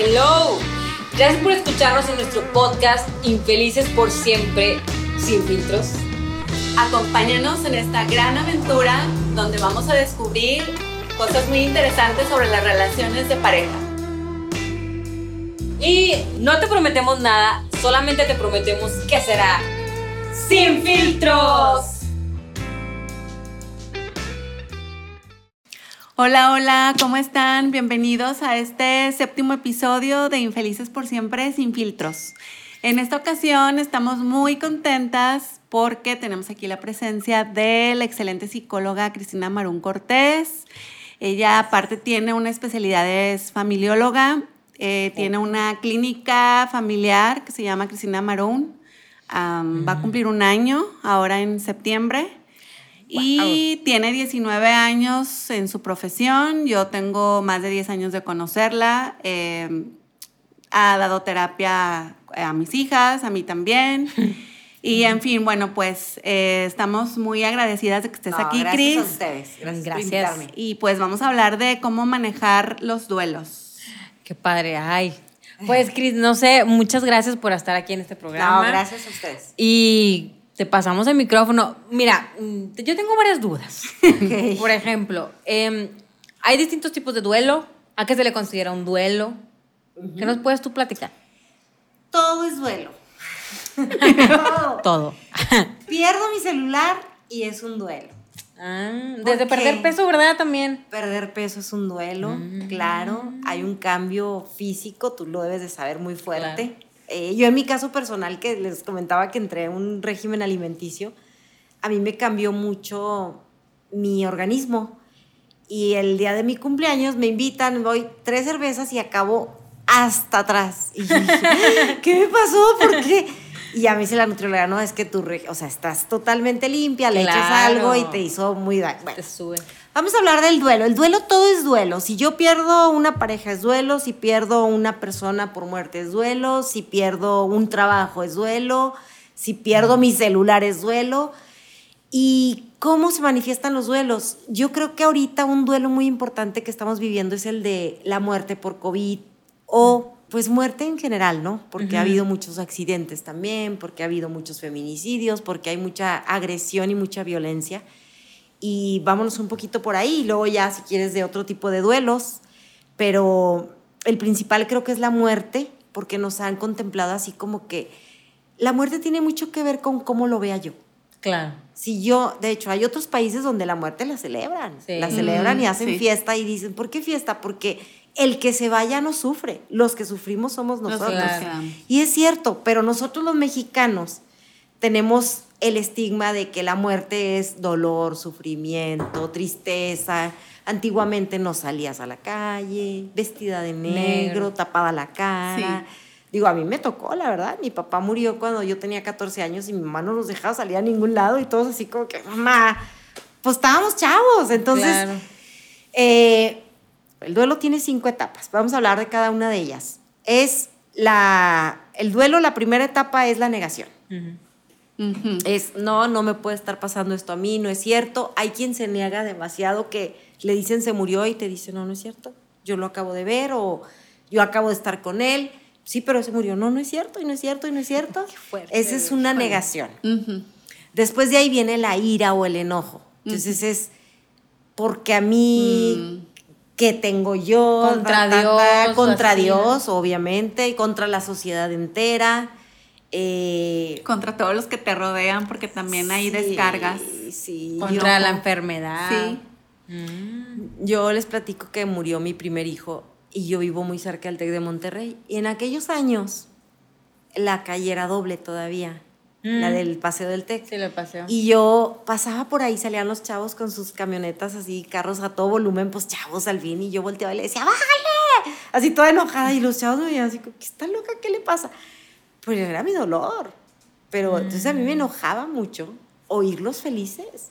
Hello. Gracias por escucharnos en nuestro podcast Infelices por siempre, sin filtros. Acompáñanos en esta gran aventura donde vamos a descubrir cosas muy interesantes sobre las relaciones de pareja. Y no te prometemos nada, solamente te prometemos que será sin filtros. Hola, hola, ¿cómo están? Bienvenidos a este séptimo episodio de Infelices por siempre sin filtros. En esta ocasión estamos muy contentas porque tenemos aquí la presencia de la excelente psicóloga Cristina Marún Cortés. Ella aparte tiene una especialidad, es familióloga, eh, tiene una clínica familiar que se llama Cristina Marún. Va a cumplir un año ahora en septiembre. Y tiene 19 años en su profesión. Yo tengo más de 10 años de conocerla. Em, ha dado terapia a mis hijas, a mí también. Y en fin, bueno, pues eh, estamos muy agradecidas de que estés aquí, Cris. Gracias a ustedes. Gracias, gracias. Por y pues vamos a hablar de cómo manejar los duelos. Qué padre, ay. Pues, Cris, no sé, muchas gracias por estar aquí en este programa. No, gracias a ustedes. Y te pasamos el micrófono. Mira, mm, yo tengo varias dudas. Por ejemplo, em, hay distintos tipos de duelo. ¿A qué se le considera un duelo? ¿Qué nos puedes tú platicar? Todo es duelo. Todo. Todo. Pierdo mi celular y es un duelo. Ah, desde perder peso, ¿verdad? También. Perder peso es un duelo, mm. claro. Hay un cambio físico, tú lo debes de saber muy fuerte. Eh, yo en mi caso personal, que les comentaba que entré en un régimen alimenticio, a mí me cambió mucho mi organismo. Y el día de mi cumpleaños me invitan, voy tres cervezas y acabo hasta atrás. Y ¿qué me pasó? ¿Por qué? Y a mí se la nutrióloga, no, es que tú, o sea, estás totalmente limpia, le echas algo y te hizo muy daño. Bueno, te sube. Vamos a hablar del duelo. El duelo todo es duelo. Si yo pierdo una pareja es duelo, si pierdo una persona por muerte es duelo, si pierdo un trabajo es duelo, si pierdo mi celular es duelo. ¿Y cómo se manifiestan los duelos? Yo creo que ahorita un duelo muy importante que estamos viviendo es el de la muerte por COVID o pues muerte en general, ¿no? Porque ha habido muchos accidentes también, porque ha habido muchos feminicidios, porque hay mucha agresión y mucha violencia y vámonos un poquito por ahí, y luego ya si quieres de otro tipo de duelos, pero el principal creo que es la muerte, porque nos han contemplado así como que la muerte tiene mucho que ver con cómo lo vea yo. Claro. Si yo, de hecho, hay otros países donde la muerte la celebran, la celebran y hacen fiesta y dicen, ¿por qué fiesta? Porque el que se vaya no sufre, los que sufrimos somos nosotros. Y es cierto, pero nosotros los mexicanos tenemos el estigma de que la muerte es dolor, sufrimiento, tristeza. Antiguamente no salías a la calle, vestida de negro, tapada la cara. Digo, a mí me tocó, la verdad. Mi papá murió cuando yo tenía 14 años y mi mamá no nos dejaba salir a ningún lado y todos así como que, mamá, pues estábamos chavos. Entonces, eh, el duelo tiene cinco etapas. Vamos a hablar de cada una de ellas. Es la, el duelo, la primera etapa es la negación. Es, no, no me puede estar pasando esto a mí, no es cierto. Hay quien se niega demasiado que le dicen se murió y te dice, no, no es cierto. Yo lo acabo de ver o yo acabo de estar con él. Sí, pero se murió. No, no es cierto y no es cierto y no es cierto. Esa es una negación. Después de ahí viene la ira o el enojo. Entonces es porque a mí, mm. ¿qué tengo yo? Contra Dios. contra Dios, obviamente, y contra la sociedad entera. Eh, contra todos los que te rodean, porque también hay descargas. Contra la enfermedad. Sí. Mm. Yo les platico que murió mi primer hijo y yo vivo muy cerca del TEC de Monterrey. Y en aquellos años, la calle era doble todavía. La mm. del paseo del TEC. Sí, el paseo. Y yo pasaba por ahí, salían los chavos con sus camionetas así, carros a todo volumen, pues chavos al fin. Y yo volteaba y le decía, ¡bájale! Así toda enojada. Y los chavos me veían así, ¿qué está loca? ¿Qué le pasa? Pues era mi dolor. Pero entonces a mí me mm. enojaba mucho oírlos felices.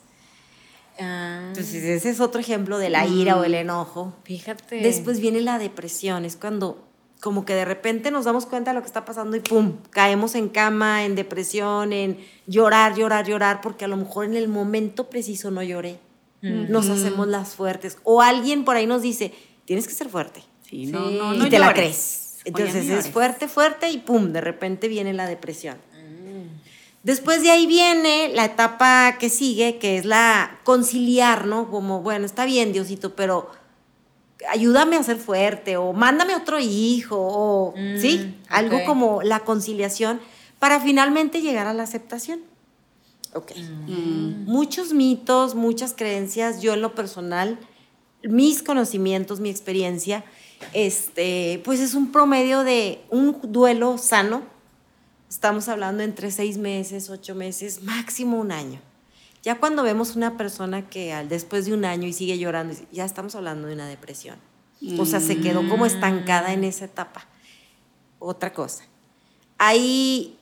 Ah. Entonces ese es otro ejemplo de la ira o el mm. enojo. Fíjate. Después viene la depresión, es cuando como que de repente nos damos cuenta de lo que está pasando y pum, caemos en cama, en depresión, en llorar, llorar, llorar, porque a lo mejor en el momento preciso no lloré. Nos hacemos las fuertes. O alguien por ahí nos dice, tienes que ser fuerte. Sí, no, no, no, y te la crees Entonces es fuerte, fuerte y pum, de repente viene la depresión. Después de ahí viene la etapa que sigue, que es la conciliar, ¿no? Como, bueno, está bien, Diosito, pero ayúdame a ser fuerte o mándame otro hijo o, ¿sí? Mm, Algo como la conciliación para finalmente llegar a la aceptación. Ok. Mm. Muchos mitos, muchas creencias, yo en lo personal, mis conocimientos, mi experiencia, este, pues es un promedio de un duelo sano. Estamos hablando entre seis meses, ocho meses, máximo un año. Ya cuando vemos una persona que al, después de un año y sigue llorando, ya estamos hablando de una depresión. O sea, se quedó como estancada en esa etapa. Otra cosa. Hay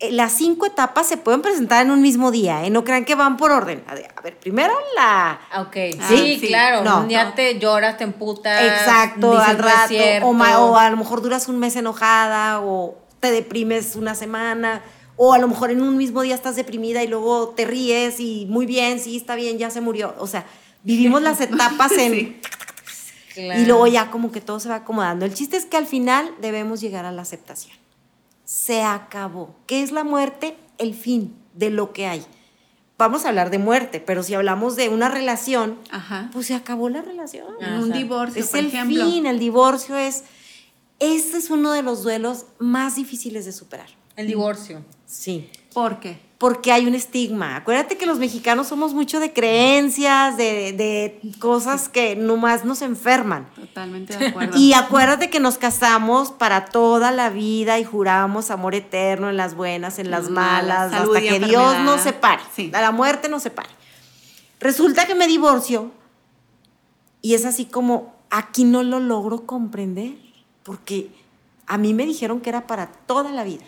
las cinco etapas se pueden presentar en un mismo día, ¿eh? No crean que van por orden. A ver, primero la... Ah, ok, sí, claro. un día te lloras, te emputas. Exacto, al rato. O, o, a lo mejor duras un mes enojada o te deprimes una semana. O a lo mejor en un mismo día estás deprimida y luego te ríes y muy bien, sí, está bien, ya se murió. O sea, vivimos las etapas en... Y luego ya como que todo se va acomodando. El chiste es que al final debemos llegar a la aceptación se acabó. ¿Qué es la muerte? El fin de lo que hay. Vamos a hablar de muerte, pero si hablamos de una relación, pues se acabó la relación. un divorcio, es el fin, el divorcio es... Este es uno de los duelos más difíciles de superar. El divorcio. Sí. ¿Por qué? Porque hay un estigma. Acuérdate que los mexicanos somos mucho de creencias, de, cosas que nomás nos enferman. Totalmente de acuerdo. Y acuérdate que nos casamos para toda la vida y juramos amor eterno en las buenas, en las malas, hasta que Dios nos separe, a la muerte nos separe. Resulta que me divorcio y es así como, aquí no lo logro comprender, porque a mí me dijeron que era para toda la vida.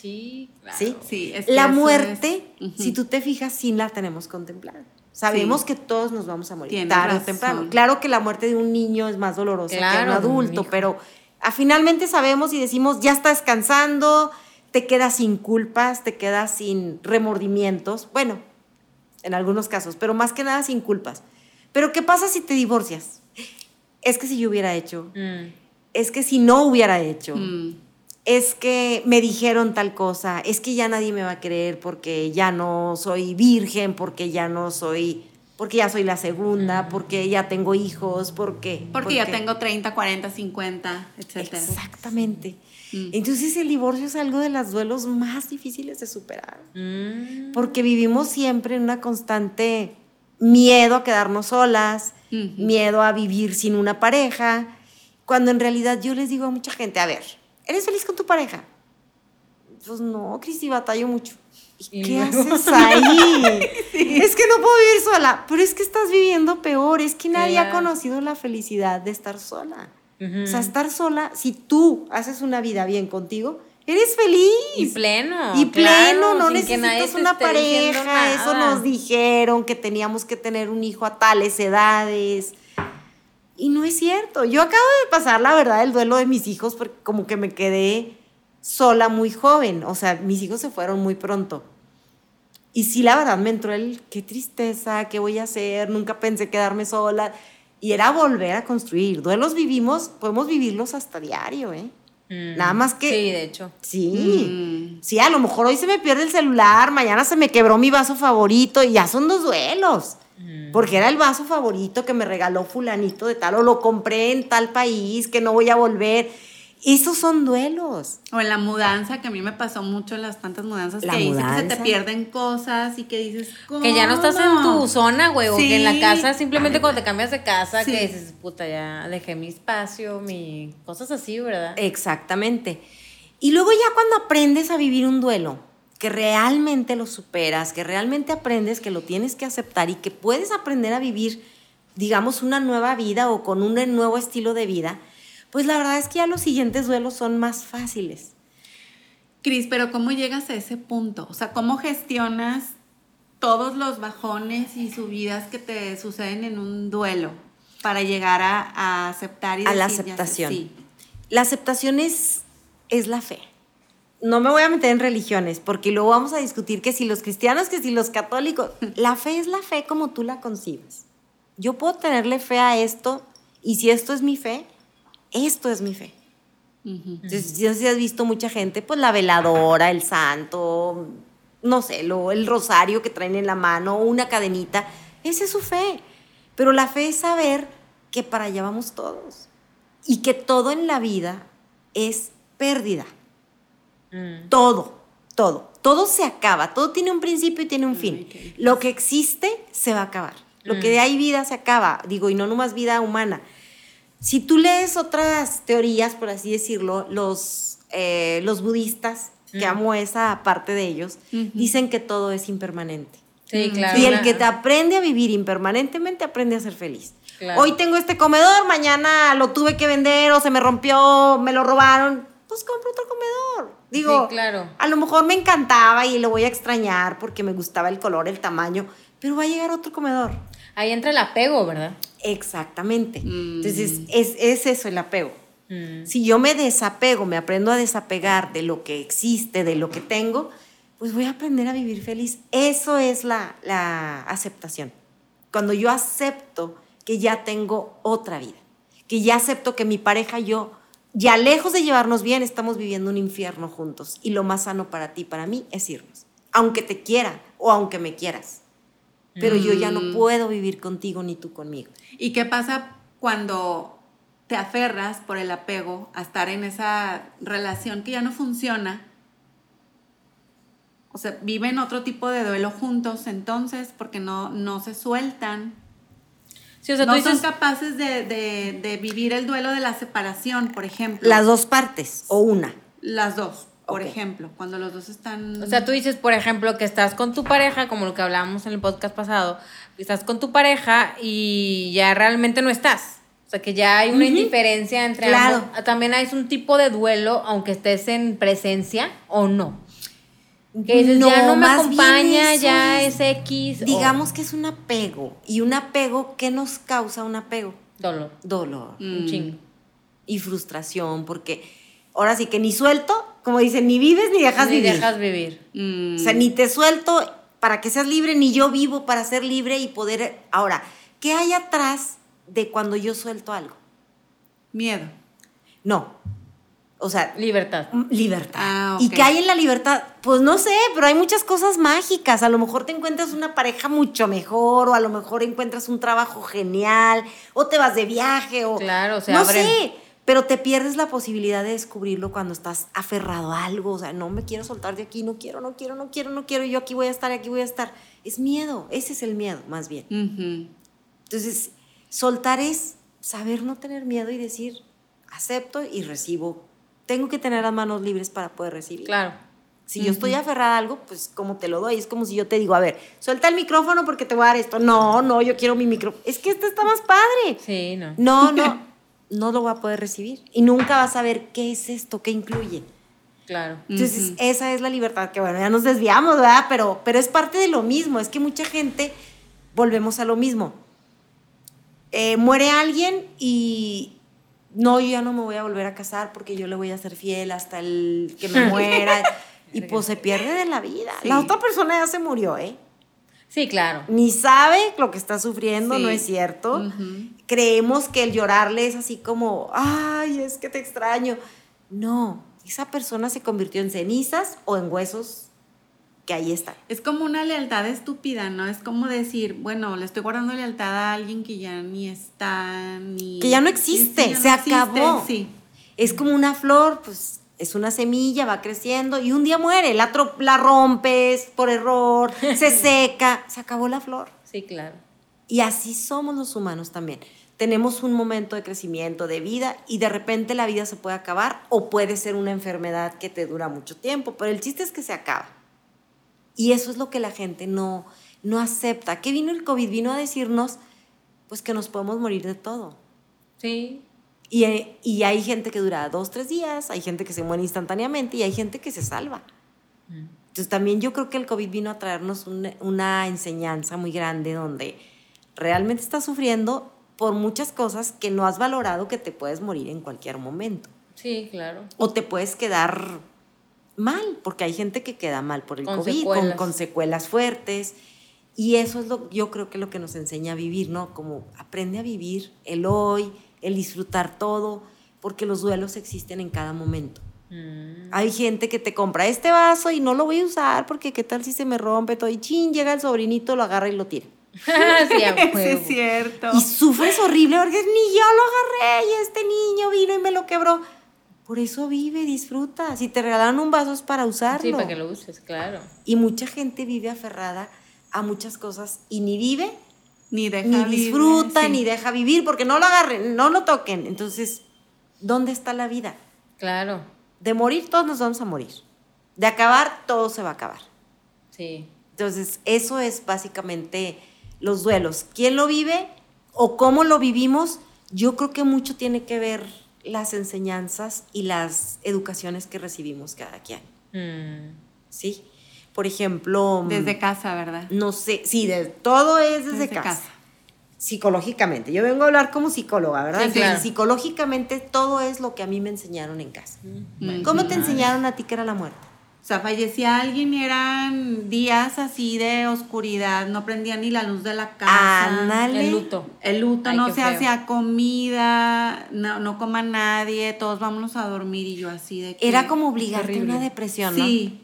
Sí, claro. ¿Sí? la muerte, si tú te fijas, sí la tenemos contemplada. Sabemos que todos nos vamos a morir tarde o temprano. Claro que la muerte de un niño es más dolorosa que un adulto, pero a, finalmente sabemos y decimos, ya está descansando, te quedas sin culpas, te quedas sin remordimientos. Bueno, en algunos casos, pero más que nada sin culpas. Pero ¿qué pasa si te divorcias? Es que si yo hubiera hecho, mm. es que si no hubiera hecho. Mm es que me dijeron tal cosa, es que ya nadie me va a creer porque ya no soy virgen, porque ya no soy, porque ya soy la segunda, porque ya tengo hijos, porque... Porque, ya tengo 30, 40, 50, etc. Exactamente. Mm. Entonces el divorcio es algo de los duelos más difíciles de superar, mm. porque vivimos siempre en una constante miedo a quedarnos solas, miedo a vivir sin una pareja, cuando en realidad yo les digo a mucha gente, a ver, ¿eres feliz con tu pareja? Pues no, Cristi, batallo mucho. ¿Y qué haces ahí? Es que no puedo vivir sola. Pero es que estás viviendo peor. Es que nadie ha conocido la felicidad de estar sola. O sea, estar sola, si tú haces una vida bien contigo, eres feliz. Y pleno. Y pleno, no necesitas una pareja. Eso nos dijeron que teníamos que tener un hijo a tales edades. Y no es cierto. Yo acabo de pasar, la verdad, el duelo de mis hijos porque como que me quedé sola muy joven. O sea, mis hijos se fueron muy pronto. Y sí, la verdad, me entró el, qué tristeza, qué voy a hacer, nunca pensé quedarme sola. Y era volver a construir. Duelos vivimos, podemos vivirlos hasta diario, ¿eh? Mm. Nada más que... Sí, de hecho. Sí. Mm. Sí, a lo mejor hoy se me pierde el celular, mañana se me quebró mi vaso favorito y ya son dos duelos. Porque era el vaso favorito que me regaló fulanito de tal, o lo compré en tal país, que no voy a volver. Esos son duelos. O en la mudanza, que a mí me pasó mucho en las tantas mudanzas, que dices que se te pierden cosas y que dices, Que ya no estás en tu zona, güey, o que en la casa, simplemente cuando te cambias de casa, que dices, puta, ya dejé mi espacio, mi... cosas así, ¿verdad? Exactamente. Y luego ya cuando aprendes a vivir un duelo, que realmente lo superas, que realmente aprendes que lo tienes que aceptar y que puedes aprender a vivir, digamos, una nueva vida o con un nuevo estilo de vida, pues la verdad es que ya los siguientes duelos son más fáciles. Cris, pero ¿cómo llegas a ese punto? O sea, ¿cómo gestionas todos los bajones y subidas que te suceden en un duelo para llegar a, aceptar y a la aceptación? La aceptación es, es la fe no me voy a meter en religiones, porque luego vamos a discutir que si los cristianos, que si los católicos, la fe es la fe como tú la concibes. Yo puedo tenerle fe a esto, y si esto es mi fe, esto es mi fe. Entonces, si has visto mucha gente, pues la veladora, el santo, no sé, lo, el rosario que traen en la mano, una cadenita, esa es su fe. Pero la fe es saber que para allá vamos todos y que todo en la vida es pérdida. Mm. Todo, todo. Todo se acaba, todo tiene un principio y tiene un fin. Lo que existe se va a acabar. Lo que mm. de ahí vida se acaba, digo, y no nomás vida humana. Si tú lees otras teorías, por así decirlo, los, eh, los budistas, que mm. amo esa parte de ellos, dicen que todo es impermanente. Sí, claro. Y el que te aprende a vivir impermanentemente aprende a ser feliz. Hoy tengo este comedor, mañana lo tuve que vender o se me rompió, me lo robaron, pues compro otro comedor. Digo, claro. a lo mejor me encantaba y lo voy a extrañar porque me gustaba el color, el tamaño, pero va a llegar otro comedor. Ahí entra el apego, ¿verdad? Exactamente. Entonces, mm. es, es, eso el apego. Mm. Si yo me desapego, me aprendo a desapegar de lo que existe, de lo que tengo, pues voy a aprender a vivir feliz. Eso es la, la aceptación. Cuando yo acepto que ya tengo otra vida, que ya acepto que mi pareja y yo, ya lejos de llevarnos bien, estamos viviendo un infierno juntos y lo más sano para ti, para mí, es irnos, aunque te quiera o aunque me quieras. Pero yo ya no mm. puedo vivir contigo ni tú conmigo. ¿Y qué pasa cuando te aferras por el apego a estar en esa relación que ya no funciona? O sea, viven otro tipo de duelo juntos entonces porque no, no se sueltan no son capaces de, vivir el duelo de la separación, por ejemplo. Las dos partes o una. Las dos, por ejemplo, cuando los dos están... O sea, tú dices, por ejemplo, que estás con tu pareja, como lo que hablábamos en el podcast pasado, estás con tu pareja y ya realmente no estás. O sea, que ya hay una indiferencia entre claro. También hay un tipo de duelo, aunque estés en presencia o no. Que no, ya no me acompaña, ya es, X. Digamos que es un apego. ¿Y un apego qué nos causa un apego? Dolor. Dolor. Un chingo. Y frustración, porque ahora sí que ni suelto, como dicen, ni vives ni dejas vivir. Ni dejas vivir. O sea, ni te suelto para que seas libre, ni yo vivo para ser libre y poder. Ahora, ¿qué hay atrás de cuando yo suelto algo? Miedo. No, o sea, libertad. Libertad. Ah, ¿Y qué hay en la libertad? Pues no sé, pero hay muchas cosas mágicas. A lo mejor te encuentras una pareja mucho mejor, o a lo mejor encuentras un trabajo genial, o te vas de viaje, o. Claro, o sea, no sé, pero te pierdes la posibilidad de descubrirlo cuando estás aferrado a algo. O sea, no me quiero soltar de aquí, no quiero, no quiero, no quiero, no quiero, yo aquí voy a estar, aquí voy a estar. Es miedo, ese es el miedo, más bien. Entonces, soltar es saber no tener miedo y decir, acepto y recibo tengo que tener las manos libres para poder recibir. Claro. Si yo estoy aferrada a algo, pues como te lo doy, es como si yo te digo, a ver, suelta el micrófono porque te voy a dar esto. No, no, yo quiero mi micrófono. Es que este está más padre. Sí, no. No, no, no lo voy a poder recibir. Y nunca vas a ver qué es esto, qué incluye. Claro. Entonces, esa es la libertad, que bueno, ya nos desviamos, ¿verdad? Pero, pero es parte de lo mismo, es que mucha gente, volvemos a lo mismo. Eh, muere alguien y, no, yo ya no me voy a volver a casar porque yo le voy a ser fiel hasta el que me muera. y pues se pierde de la vida. La otra persona ya se murió, ¿eh? Sí, claro. Ni sabe lo que está sufriendo, no es cierto. Creemos que el llorarle es así como, ay, es que te extraño. No, esa persona se convirtió en cenizas o en huesos que ahí está. Es como una lealtad estúpida, ¿no? Es como decir, bueno, le estoy guardando lealtad a alguien que ya ni está, ni... Que ya no existe, se acabó. Sí. Es como una flor, pues es una semilla, va creciendo y un día muere, la, la rompes por error, se seca, se acabó la flor. Sí, claro. Y así somos los humanos también. Tenemos un momento de crecimiento, de vida, y de repente la vida se puede acabar o puede ser una enfermedad que te dura mucho tiempo, pero el chiste es que se acaba. Y eso es lo que la gente no, no acepta. ¿Qué vino el COVID? Vino a decirnos, pues que nos podemos morir de todo. Sí. Y, y hay gente que dura dos, tres días, hay gente que se muere instantáneamente y hay gente que se salva. Mm. Entonces también yo creo que el COVID vino a traernos una enseñanza muy grande donde realmente estás sufriendo por muchas cosas que no has valorado que te puedes morir en cualquier momento. Sí, claro. O te puedes quedar mal, porque hay gente que queda mal por el COVID, con, con, secuelas fuertes. Y eso es lo, yo creo que lo que nos enseña a vivir, ¿no? Como aprende a vivir el hoy, el disfrutar todo, porque los duelos existen en cada momento. Mm. Hay gente que te compra este vaso y no lo voy a usar porque qué tal si se me rompe todo y chin, llega el sobrinito, lo agarra y lo tira. sí, es cierto. Y sufres horrible porque ni yo lo agarré y este niño vino y me lo quebró. Por eso vive, disfruta. Si te regalan un vaso es para usarlo. Sí, para que lo uses, claro. Y mucha gente vive aferrada a muchas cosas y ni vive, ni, deja ni disfruta, ni deja vivir porque no lo agarren, no lo toquen. Entonces, ¿dónde está la vida? Claro. De morir, todos nos vamos a morir. De acabar, todo se va a acabar. Sí. Entonces, eso es básicamente los duelos. ¿Quién lo vive o cómo lo vivimos? Yo creo que mucho tiene que ver las enseñanzas y las educaciones que recibimos cada quien. Mm. ¿Sí? Por ejemplo... Mm, desde casa, ¿verdad? No sé, sí, de, todo es desde, casa. Psicológicamente. Yo vengo a hablar como psicóloga, ¿verdad? Sí, Psicológicamente todo es lo que a mí me enseñaron en casa. Mm. ¿Cómo te enseñaron a ti que era la muerte? O sea, fallecía alguien y eran días así de oscuridad, no prendía ni la luz de la casa. El luto. El luto, no se hacía comida, no, no coma nadie, todos vámonos a dormir y yo así de Era como obligarte a una depresión, ¿no? Sí.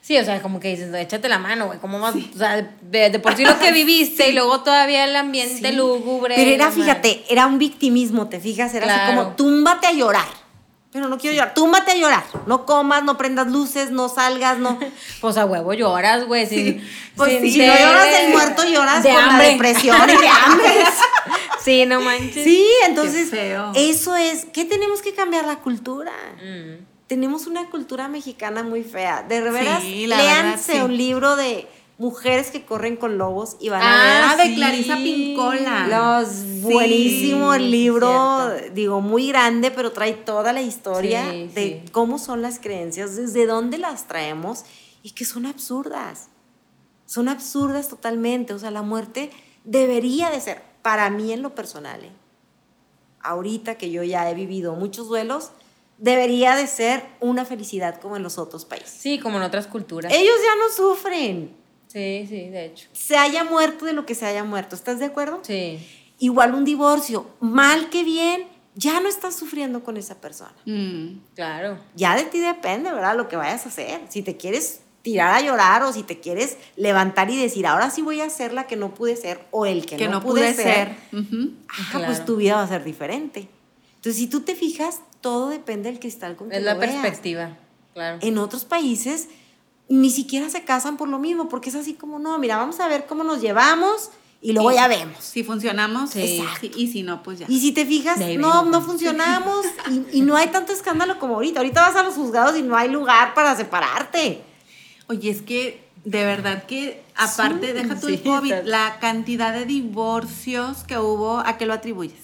Sí, o sea, como que dices, échate la mano, güey, ¿cómo vas? O sea, de, por sí lo que viviste y luego todavía el ambiente lúgubre. Pero era, fíjate, era un victimismo, ¿te fijas? Era así como, túmbate a llorar. Pero no quiero llorar. Túmbate a llorar. No comas, no prendas luces, no salgas, no. Pues a huevo lloras, güey. Sí. Pues si no lloras del muerto, lloras de con depresión y de hambre. sí, no manches. Sí, entonces eso es. ¿Qué tenemos que cambiar la cultura? Mm. Tenemos una cultura mexicana muy fea. De veras, léanse un libro de Mujeres que corren con lobos y van a ver. Ah, de Clarisa Pincola. Los buenísimo el libro, digo, muy grande, pero trae toda la historia de cómo son las creencias, desde dónde las traemos y que son absurdas. Son absurdas totalmente. O sea, la muerte debería de ser, para mí en lo personal, ¿eh? ahorita que yo ya he vivido muchos duelos, debería de ser una felicidad como en los otros países. Sí, como en otras culturas. Ellos ya no sufren. Sí, sí, de hecho. Se haya muerto de lo que se haya muerto. ¿Estás de acuerdo? Sí. Igual un divorcio, mal que bien, ya no estás sufriendo con esa persona. Mm, claro. Ya de ti depende, ¿verdad? Lo que vayas a hacer. Si te quieres tirar a llorar o si te quieres levantar y decir, ahora sí voy a ser la que no pude ser o el que, no, pude, ser, pues tu vida va a ser diferente. Entonces, si tú te fijas, todo depende del cristal con que Es la perspectiva, claro. En otros países ni siquiera se casan por lo mismo, porque es así como, no, mira, vamos a ver cómo nos llevamos y luego ya vemos. Si funcionamos, sí. y si no, pues ya. Y si te fijas, no, no funcionamos y, no hay tanto escándalo como ahorita. Ahorita vas a los juzgados y no hay lugar para separarte. Oye, es que de verdad que, aparte, deja tu COVID, la cantidad de divorcios que hubo, ¿a qué lo atribuyes?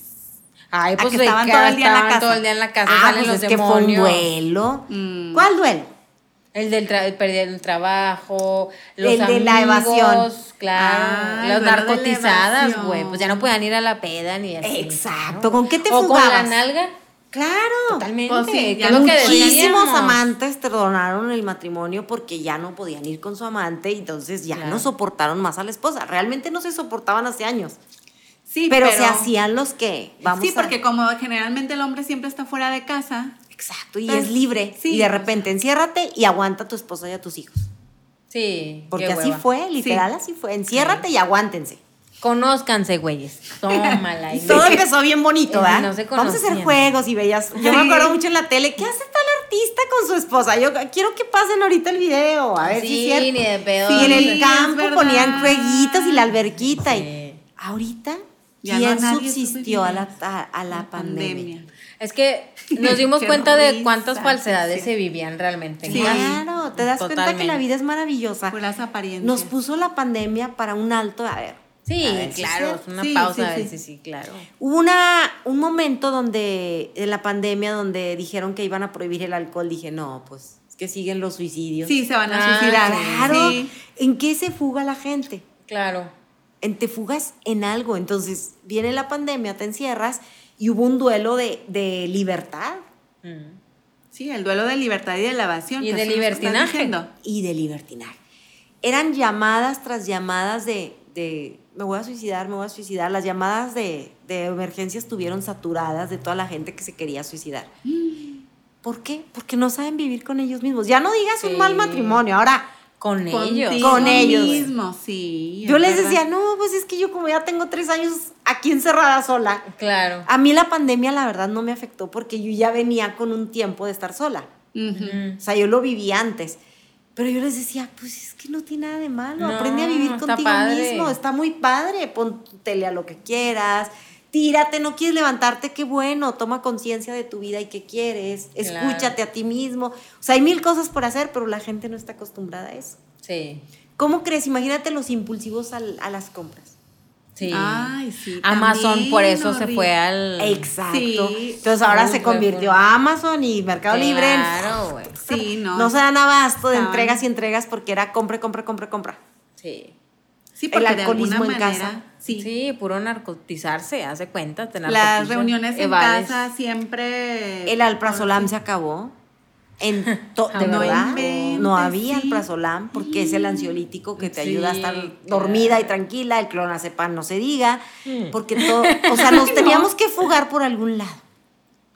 Ay, pues que estaban todo el día en la casa. Todo el día en la casa, ah, pues los es que fue un duelo. Mm. ¿Cuál duelo? El del perder el trabajo, los el de la evasión. Claro, ah, las narcotizadas, güey. Pues ya no puedan ir a la peda ni así. Exacto. ¿Con qué te o con la nalga. Claro. Totalmente. Pues sí, ya muchísimos amantes perdonaron el matrimonio porque ya no podían ir con su amante y entonces ya no soportaron más a la esposa. Realmente no se soportaban hace años. Sí, pero, se hacían los que vamos Sí, porque como generalmente el hombre siempre está fuera de casa, Exacto, y es libre. y de repente enciérrate y aguanta a tu esposa y a tus hijos. Sí. Porque así fue, literal así fue. Enciérrate y aguántense. Conózcanse, güeyes. Tómala. y todo empezó bien bonito, ¿verdad? No Vamos a hacer juegos y bellas. Yo me acuerdo mucho en la tele, ¿qué hace tal artista con su esposa? Yo quiero que pasen ahorita el video, a ver sí, si es cierto. Ni de pedo, sí, en el campo ponían jueguitos y la alberquita. Y ahorita, ¿quién subsistió a la, a, la pandemia? Es que nos dimos cuenta de cuántas falsedades se vivían realmente. claro, te das cuenta que la vida es maravillosa. Por las apariencias. Nos puso la pandemia para un alto, a ver. Sí, claro, una pausa, sí, sí, sí, claro. Hubo una, un momento donde, en la pandemia, donde dijeron que iban a prohibir el alcohol, dije, no, pues es que siguen los suicidios. Sí, se van a ah, suicidar. Claro. ¿En qué se fuga la gente? Claro. En, te fugas en algo. Entonces, viene la pandemia, te encierras y hubo un duelo de, libertad. Mm. Sí, el duelo de libertad y de la evasión. Y de libertinaje. Y de libertinaje. Eran llamadas tras llamadas de, de me voy a suicidar, me voy a suicidar. Las llamadas de, de emergencia estuvieron saturadas de toda la gente que se quería suicidar. ¿Por qué? Porque no saben vivir con ellos mismos. Ya no digas un mal matrimonio, ahora con ellos. Con ellos. Mismo, sí. Yo les decía, no, pues es que yo como ya tengo tres años aquí encerrada sola. Claro. A mí la pandemia la verdad no me afectó porque yo ya venía con un tiempo de estar sola. O sea, yo lo viví antes. Pero yo les decía, pues es que no tiene nada de malo. Aprende a vivir contigo mismo. Está muy padre. Pon tele a lo que quieras tírate, no quieres levantarte, qué bueno, toma conciencia de tu vida y qué quieres, escúchate a ti mismo. O sea, hay mil cosas por hacer, pero la gente no está acostumbrada a eso. Sí. ¿Cómo crees? Imagínate los impulsivos a las compras. Sí. Ay, sí. Amazon por eso se fue al. Exacto. Entonces ahora se convirtió a Amazon y Mercado Libre. Claro, güey. Sí, no. No se dan abasto de entregas y entregas porque era compra, compra, compra, compra. Sí. Sí, porque el alcoholismo en casa. Sí. sí, puro narcotizarse, hace cuenta. Las reuniones en casa siempre. El alprazolam se acabó. En de verdad, no, había alprazolam porque es el ansiolítico que te ayuda a estar dormida y tranquila, el clonazepam no se diga, mm. porque todo, o sea, nos teníamos que fugar por algún lado.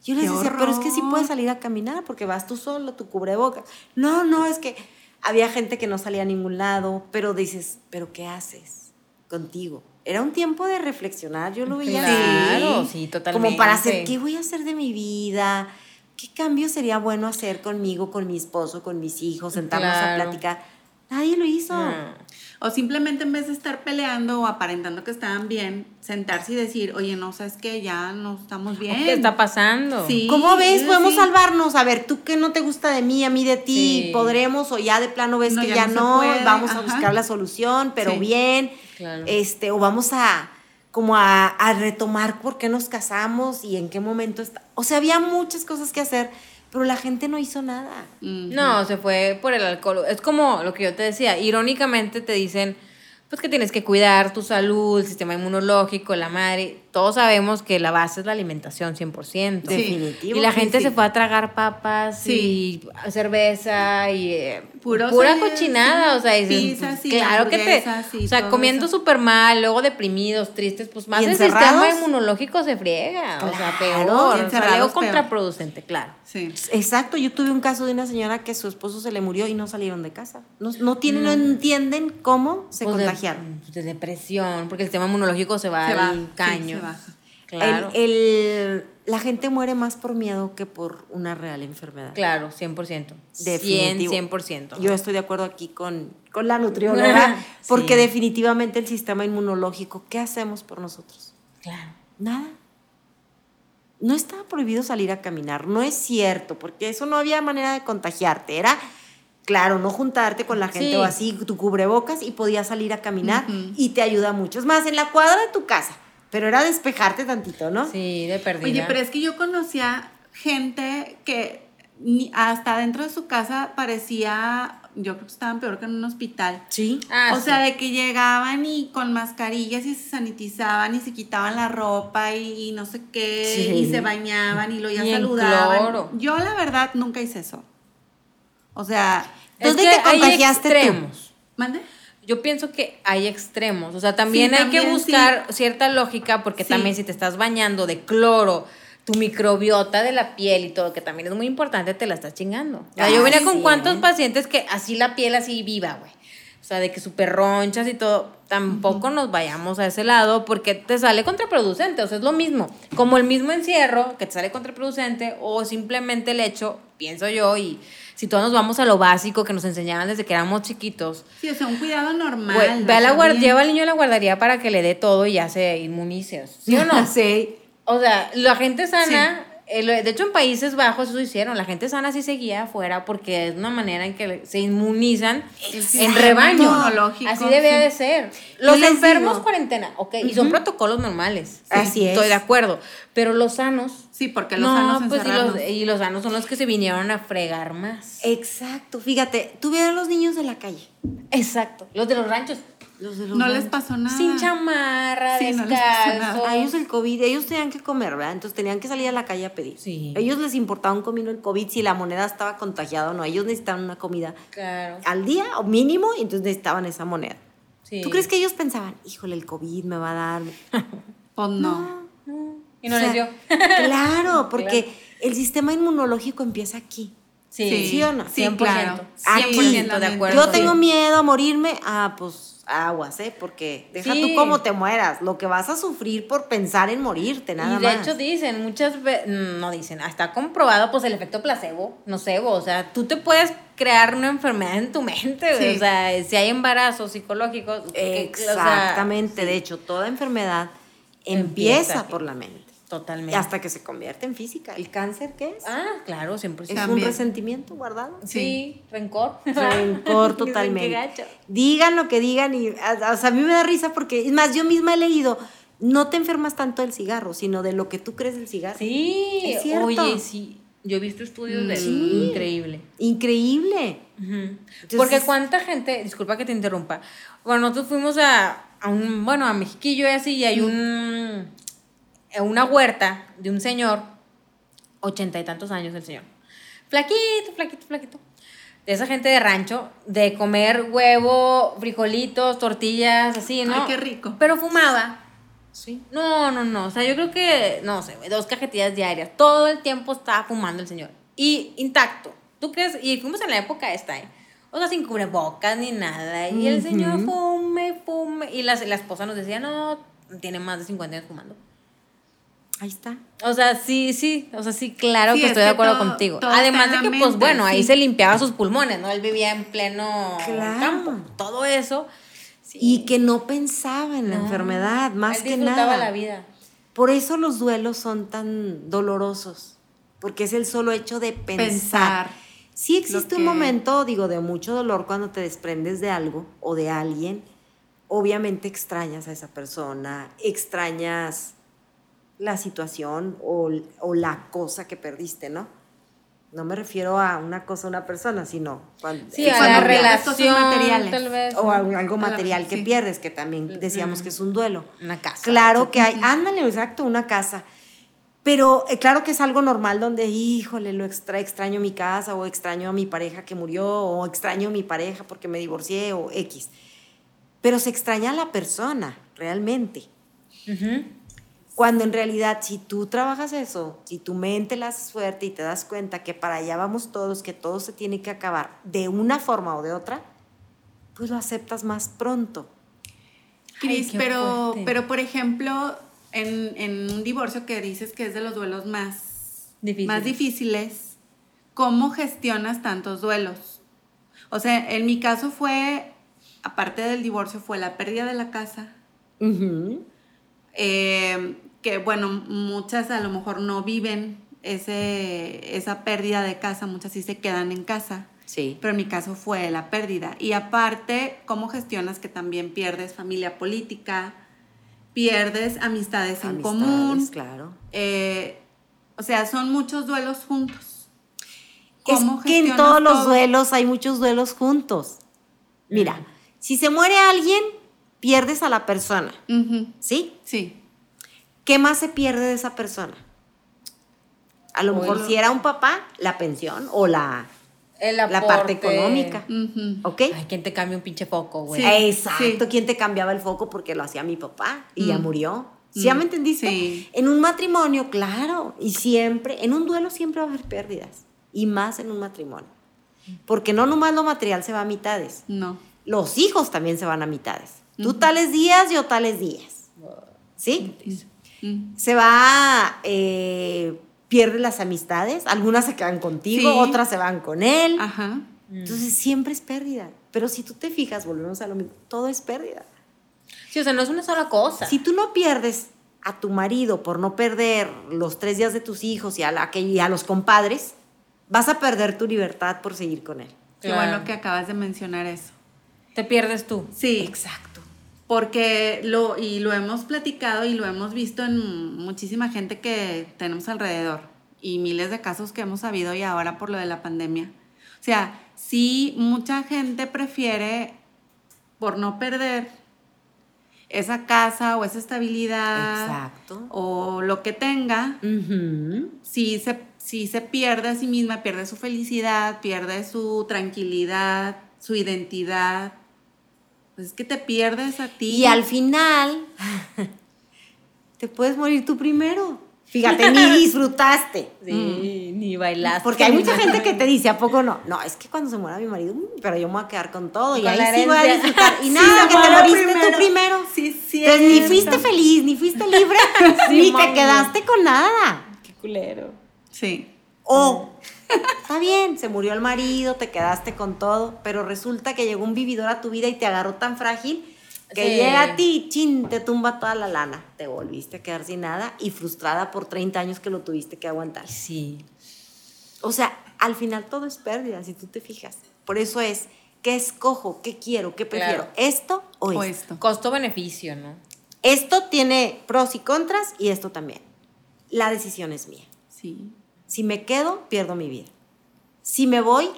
Yo les decía, pero es que sí puedes salir a caminar porque vas tú solo, tu cubrebocas. No, no, es que había gente que no salía a ningún lado, pero dices, ¿pero qué haces contigo? Era un tiempo de reflexionar, yo lo veía claro, sí, totalmente. Como para hacer, ¿qué voy a hacer de mi vida? ¿Qué cambio sería bueno hacer conmigo, con mi esposo, con mis hijos, sentarnos a platicar? Nadie lo hizo. O simplemente en vez de estar peleando o aparentando que estaban bien, sentarse y decir, oye, no, sabes que ya no estamos bien. ¿Qué está pasando? Sí, ¿Cómo ves? Podemos salvarnos. A ver, tú qué no te gusta de mí, a mí de ti, podremos, o ya de plano ves que ya, no, vamos a buscar la solución, pero bien. Este, o vamos a como a, a retomar por qué nos casamos y en qué momento está. O sea, había muchas cosas que hacer pero la gente no hizo nada. No, se fue por el alcohol. Es como lo que yo te decía, irónicamente te dicen, pues que tienes que cuidar tu salud, el sistema inmunológico, la madre. Todos sabemos que la base es la alimentación 100%. Definitivo. Y la gente se fue a tragar papas y cerveza y eh, pura cochinada, o sea, claro que te, o sea, comiendo súper mal, luego deprimidos, tristes, pues más el sistema inmunológico se friega, o sea, peor, o sea, algo contraproducente, claro. Sí. Exacto, yo tuve un caso de una señora que su esposo se le murió y no salieron de casa. No, no tienen, no mm. entienden cómo se pues contagiaron. De, depresión, porque el sistema inmunológico se va al caño. Claro. El, la gente muere más por miedo que por una real enfermedad. Claro, 100%. Definitivo. 100%. Yo estoy de acuerdo aquí con, con la nutrióloga, porque definitivamente el sistema inmunológico, ¿qué hacemos por nosotros? Claro. Nada. No estaba prohibido salir a caminar, no es cierto, porque eso no había manera de contagiarte. Era, claro, no juntarte con la gente o así, tu cubrebocas y podías salir a caminar y te ayuda mucho. Es más, en la cuadra de tu casa pero era despejarte tantito, ¿no? Sí, de perdida. Oye, pero es que yo conocía gente que hasta dentro de su casa parecía, yo creo que estaban peor que en un hospital. Sí. Ah, o sea, de que llegaban y con mascarillas y se sanitizaban y se quitaban la ropa y, no sé qué, y se bañaban y lo ya saludaban. Yo la verdad nunca hice eso. O sea, ¿dónde te contagiaste tú? ¿Mande? Yo pienso que hay extremos, o sea, también hay que buscar cierta lógica porque también si te estás bañando de cloro, tu microbiota de la piel y todo, que también es muy importante, te la estás chingando. O sea, yo venía con cuántos pacientes que así la piel así viva, güey. O sea, de que súper ronchas y todo, tampoco nos vayamos a ese lado porque te sale contraproducente, o sea, es lo mismo. Como el mismo encierro que te sale contraproducente o simplemente el hecho, pienso yo, y si todos nos vamos a lo básico que nos enseñaban desde que éramos chiquitos. Sí, o sea, un cuidado normal. ve a la guardia, lleva al niño a la guardería para que le dé todo y ya se inmunice. ¿Sí o no? sí. O sea, la gente sana de hecho, en Países Bajos eso hicieron. La gente sana sí seguía afuera porque es una manera en que se inmunizan en rebaño. Así debía de ser. Los enfermos, cuarentena, ok. Y son protocolos normales. Así es. Estoy de acuerdo. Pero los sanos. Sí, porque los sanos pues y los, y los sanos son los que se vinieron a fregar más. Exacto. Fíjate, tuvieron los niños de la calle. Exacto. Los de los ranchos no les pasó nada. Sin chamarra, sí, descalzo. A ellos el COVID, ellos tenían que comer, ¿verdad? Entonces tenían que salir a la calle a pedir. Sí. Ellos les importaba un comino el COVID si la moneda estaba contagiada o no. Ellos necesitaban una comida claro. al día o mínimo y entonces necesitaban esa moneda. ¿Tú crees que ellos pensaban, híjole, el COVID me va a dar? pues no. Y no les dio. claro, porque el sistema inmunológico empieza aquí. Sí, ¿Sí o no? 100%. claro. 100% de acuerdo. Yo tengo miedo a morirme. Ah, pues aguas, ¿eh? Porque deja Sí. tú cómo te mueras. Lo que vas a sufrir por pensar en morirte, nada y de más. hecho dicen, muchas veces, no dicen, está comprobado pues el efecto placebo, nocebo, o sea, tú te puedes crear una enfermedad en tu mente, Sí. o sea, si hay embarazos psicológicos. que- o sea, Exactamente. De hecho, toda enfermedad empieza, Empieza por la mente. Totalmente. Hasta que se convierte en física. ¿El cáncer qué es? Ah, claro, siempre es un resentimiento guardado. Sí, rencor. Rencor Dicen, totalmente. "Qué gacho". Digan lo que digan y a, o sea, a mí me da risa porque, es más, yo misma he leído, no te enfermas tanto del cigarro, sino de lo que tú crees del cigarro. Sí, Es cierto. oye, sí, yo he visto estudios de Sí. increíble. Increíble. Entonces- Porque cuánta gente, disculpa que te interrumpa, bueno, nosotros fuimos a, a un, bueno, a Mexiquillo y así, y hay un, una huerta de un señor, ochenta y tantos años el señor, flaquito, flaquito, flaquito, de esa gente de rancho, de comer huevo, frijolitos, tortillas, así, ¿no? Ay, qué rico. Pero fumaba. Sí. No, no, no. O sea, yo creo que, no sé, dos cajetillas diarias. Todo el tiempo estaba fumando el señor. Y intacto. ¿Tú crees? Y fuimos en la época esta, ¿eh? O sea, sin cubrebocas ni nada. Y el señor fume, fume. Y la, la esposa nos decía, no, tiene más de 50 años fumando. Ahí está. O sea, sí, sí. O sea, sí, claro Sí, que es estoy de acuerdo todo- contigo. todo Además de que, pues bueno, ahí se limpiaba sus pulmones, ¿no? Él vivía en pleno Claro. campo. Todo eso. sí. Y que no pensaba en la No. enfermedad, más Él que nada. la vida. Por eso los duelos son tan dolorosos, porque es el solo hecho de pensar. Pensar. Sí existe un momento, digo, de mucho dolor cuando te desprendes de algo o de alguien. Obviamente extrañas a esa persona, extrañas la situación o, o la cosa que perdiste, ¿no? No me refiero a una cosa, una persona, sino cuando, Sí, a la relación, materiales. tal vez. o algo, la- material que sí. pierdes, que también decíamos que es un duelo. Una casa. Claro que hay, ándale, exacto, una casa. Pero eh, claro que es algo normal donde, híjole, lo extra, extraño mi casa o extraño a mi pareja que murió o extraño a mi pareja porque me divorcié o X. Pero se extraña a la persona, realmente. Ujú. Cuando en realidad, si tú trabajas eso, si tu mente la haces fuerte y te das cuenta que para allá vamos todos, que todo se tiene que acabar de una forma o de otra, pues lo aceptas más pronto. Cris, pero, fuerte. pero por ejemplo, en, en un divorcio que dices que es de los duelos más Difíciles. más difíciles, ¿cómo gestionas tantos duelos? O sea, en mi caso fue, aparte del divorcio, fue la pérdida de la casa, Ujú. Eh, que bueno, muchas a lo mejor no viven ese, esa pérdida de casa, muchas sí se quedan en casa. Sí. Pero en mi caso fue la pérdida. Y aparte, ¿cómo gestionas que también pierdes familia política? Pierdes amistades, en Amistades, común. claro. Eh, o sea, son muchos duelos juntos. Es ¿Cómo que en todos los duelos hay muchos duelos juntos. Mira, si se muere alguien, pierdes a la persona, ¿sí? Sí. ¿Qué más se pierde de esa persona? A lo O mejor el- si era un papá, la pensión o la, El la parte económica, Ujú. ¿ok? Ay, ¿quién te cambia un pinche foco, güey? Sí. Exacto, ¿quién te cambiaba el foco porque lo hacía mi papá y ya Mm. murió? ¿Sí ya Mm, me entendiste? sí. En un matrimonio, claro, y siempre, en un duelo siempre va a haber pérdidas, y más en un matrimonio. Porque no nomás lo material se va a mitades, No. los hijos también se van a mitades. Tú tales días, yo tales días. ¿Sí? Mm. Se va, eh, pierde las amistades, algunas se quedan contigo, Sí. otras se van con él. Ajá. Entonces siempre es pérdida. Pero si tú te fijas, volvemos a lo mismo, todo es pérdida. Sí, o sea, no es una sola cosa. Si tú no pierdes a tu marido por no perder los tres días de tus hijos y a, la, que- y a los compadres, vas a perder tu libertad por seguir con él. Qué Claro. bueno que acabas de mencionar eso. Te pierdes tú. Sí. Exacto. Porque lo, y lo hemos platicado y lo hemos visto en muchísima gente que tenemos alrededor y miles de casos que hemos sabido y ahora por lo de la pandemia. O sea, sí, mucha gente prefiere, por no perder esa casa o esa estabilidad Exacto. o lo que tenga, si se, si se pierde a sí misma, pierde su felicidad, pierde su tranquilidad, su identidad. Pues es que te pierdes a ti. Y al final, te puedes morir tú primero. Fíjate, ni disfrutaste. Sí, ni bailaste. Porque hay mucha gente que te dice, ¿a poco no? No, es que cuando se muera mi marido, mm, pero yo me voy a quedar con todo. y ahí sí voy a disfrutar. Y nada, que te moriste primero. tú primero. Sí, sí. Entonces ni fuiste feliz, ni fuiste libre, ni te quedaste con nada. Qué culero. Sí. O, está bien, se murió el marido, te quedaste con todo, pero resulta que llegó un vividor a tu vida y te agarró tan frágil que Sí. llega a ti, chin, te tumba toda la lana. Te volviste a quedar sin nada y frustrada por 30 años que lo tuviste que aguantar. Sí. O sea, al final todo es pérdida, si tú te fijas. Por eso es, ¿qué escojo? ¿Qué quiero? ¿Qué prefiero? Claro. ¿Esto o, O esto? esto. Costo-beneficio, ¿no? Esto tiene pros y contras y esto también. La decisión es mía. Sí. Si me quedo, pierdo mi vida. Si me voy,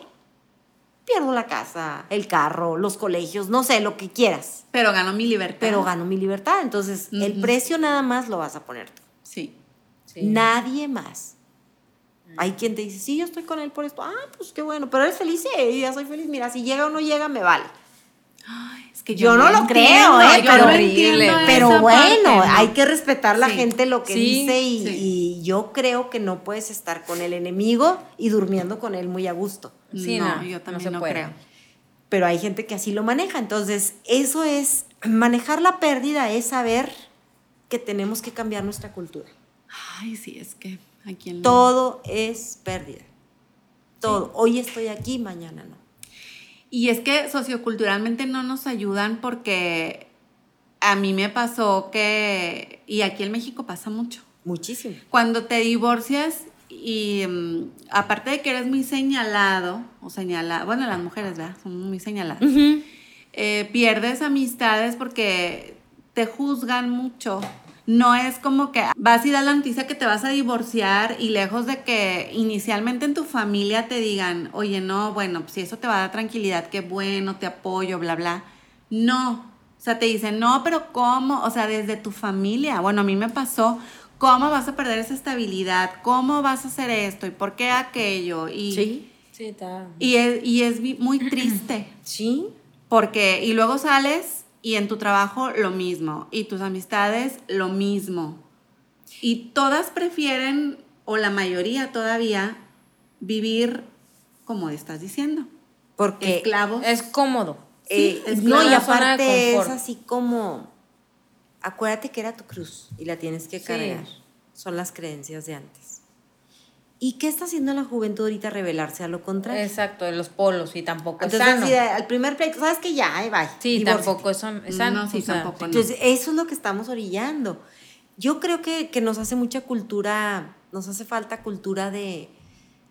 pierdo la casa, el carro, los colegios, no sé, lo que quieras. Pero ganó mi libertad. Pero gano mi libertad. Entonces, el precio nada más lo vas a poner tú. Sí. Sí. Nadie más. Hay quien te dice, sí, yo estoy con él por esto. Ah, pues qué bueno, pero eres feliz, sí, ya soy feliz. Mira, si llega o no llega, me vale. Ay, es que Yo no lo entiendo, creo, ¿eh? Pero- bueno, parte, ¿no? hay que respetar la Sí. gente lo que Sí, dice y, sí. y yo creo que no puedes estar con el enemigo y durmiendo con él muy a gusto. Sí, no, no, yo también se no, puede. creo. Pero hay gente que así lo maneja. Entonces, eso es, manejar la pérdida es saber que tenemos que cambiar nuestra cultura. Ay, sí, es que aquí en Todo es pérdida. Todo. Hoy estoy aquí, mañana no. Y es que socioculturalmente no nos ayudan porque a mí me pasó que, y aquí en México pasa mucho, Muchísimo. cuando te divorcias y mm, aparte de que eres muy señalado, o señalada, bueno, las mujeres, ¿verdad? Son muy señaladas, eh, pierdes amistades porque te juzgan mucho. No es como que vas y das la noticia que te vas a divorciar y lejos de que inicialmente en tu familia te digan, oye, no, bueno, pues si eso te va a dar tranquilidad, qué bueno, te apoyo, bla, bla. No. O sea, te dicen, no, pero ¿cómo? O sea, desde tu familia. Bueno, a mí me pasó, ¿cómo vas a perder esa estabilidad? ¿Cómo vas a hacer esto? ¿Y por qué aquello? Y, Sí. Sí, está. y es, y es muy triste. Sí. Porque, y luego sales y en tu trabajo lo mismo, y tus amistades lo mismo. Y todas prefieren, o la mayoría todavía, vivir como estás diciendo. Porque Esclavos. Es cómodo. Eh, es no, y aparte es así como, acuérdate que era tu cruz y la tienes que Sí. cargar. Son las creencias de antes. ¿Y qué está haciendo la juventud ahorita? Revelarse a lo contrario. Exacto, de los polos y tampoco es Entonces, sano. así de, al primer pleito, ¿sabes que Ya, ahí va. Sí, tampoco es es sano. No, sí, o sea, tampoco, no. Entonces, eso es lo que estamos orillando. Yo creo que, que nos hace mucha cultura, nos hace falta cultura de,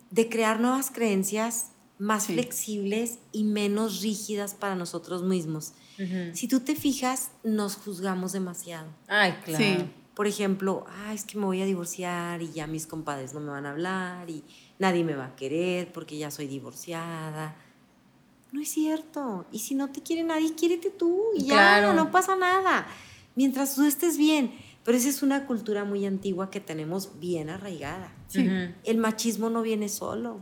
de crear nuevas creencias más Sí. flexibles y menos rígidas para nosotros mismos. Ujú. Si tú te fijas, nos juzgamos demasiado. Ay, claro. Sí. Por ejemplo, ay, es que me voy a divorciar y ya mis compadres no me van a hablar y nadie me va a querer porque ya soy divorciada. No es cierto. Y si no te quiere nadie, quiérete tú y ya, Claro. no pasa nada. Mientras tú estés bien. Pero esa es una cultura muy antigua que tenemos bien arraigada. Sí. El machismo no viene solo,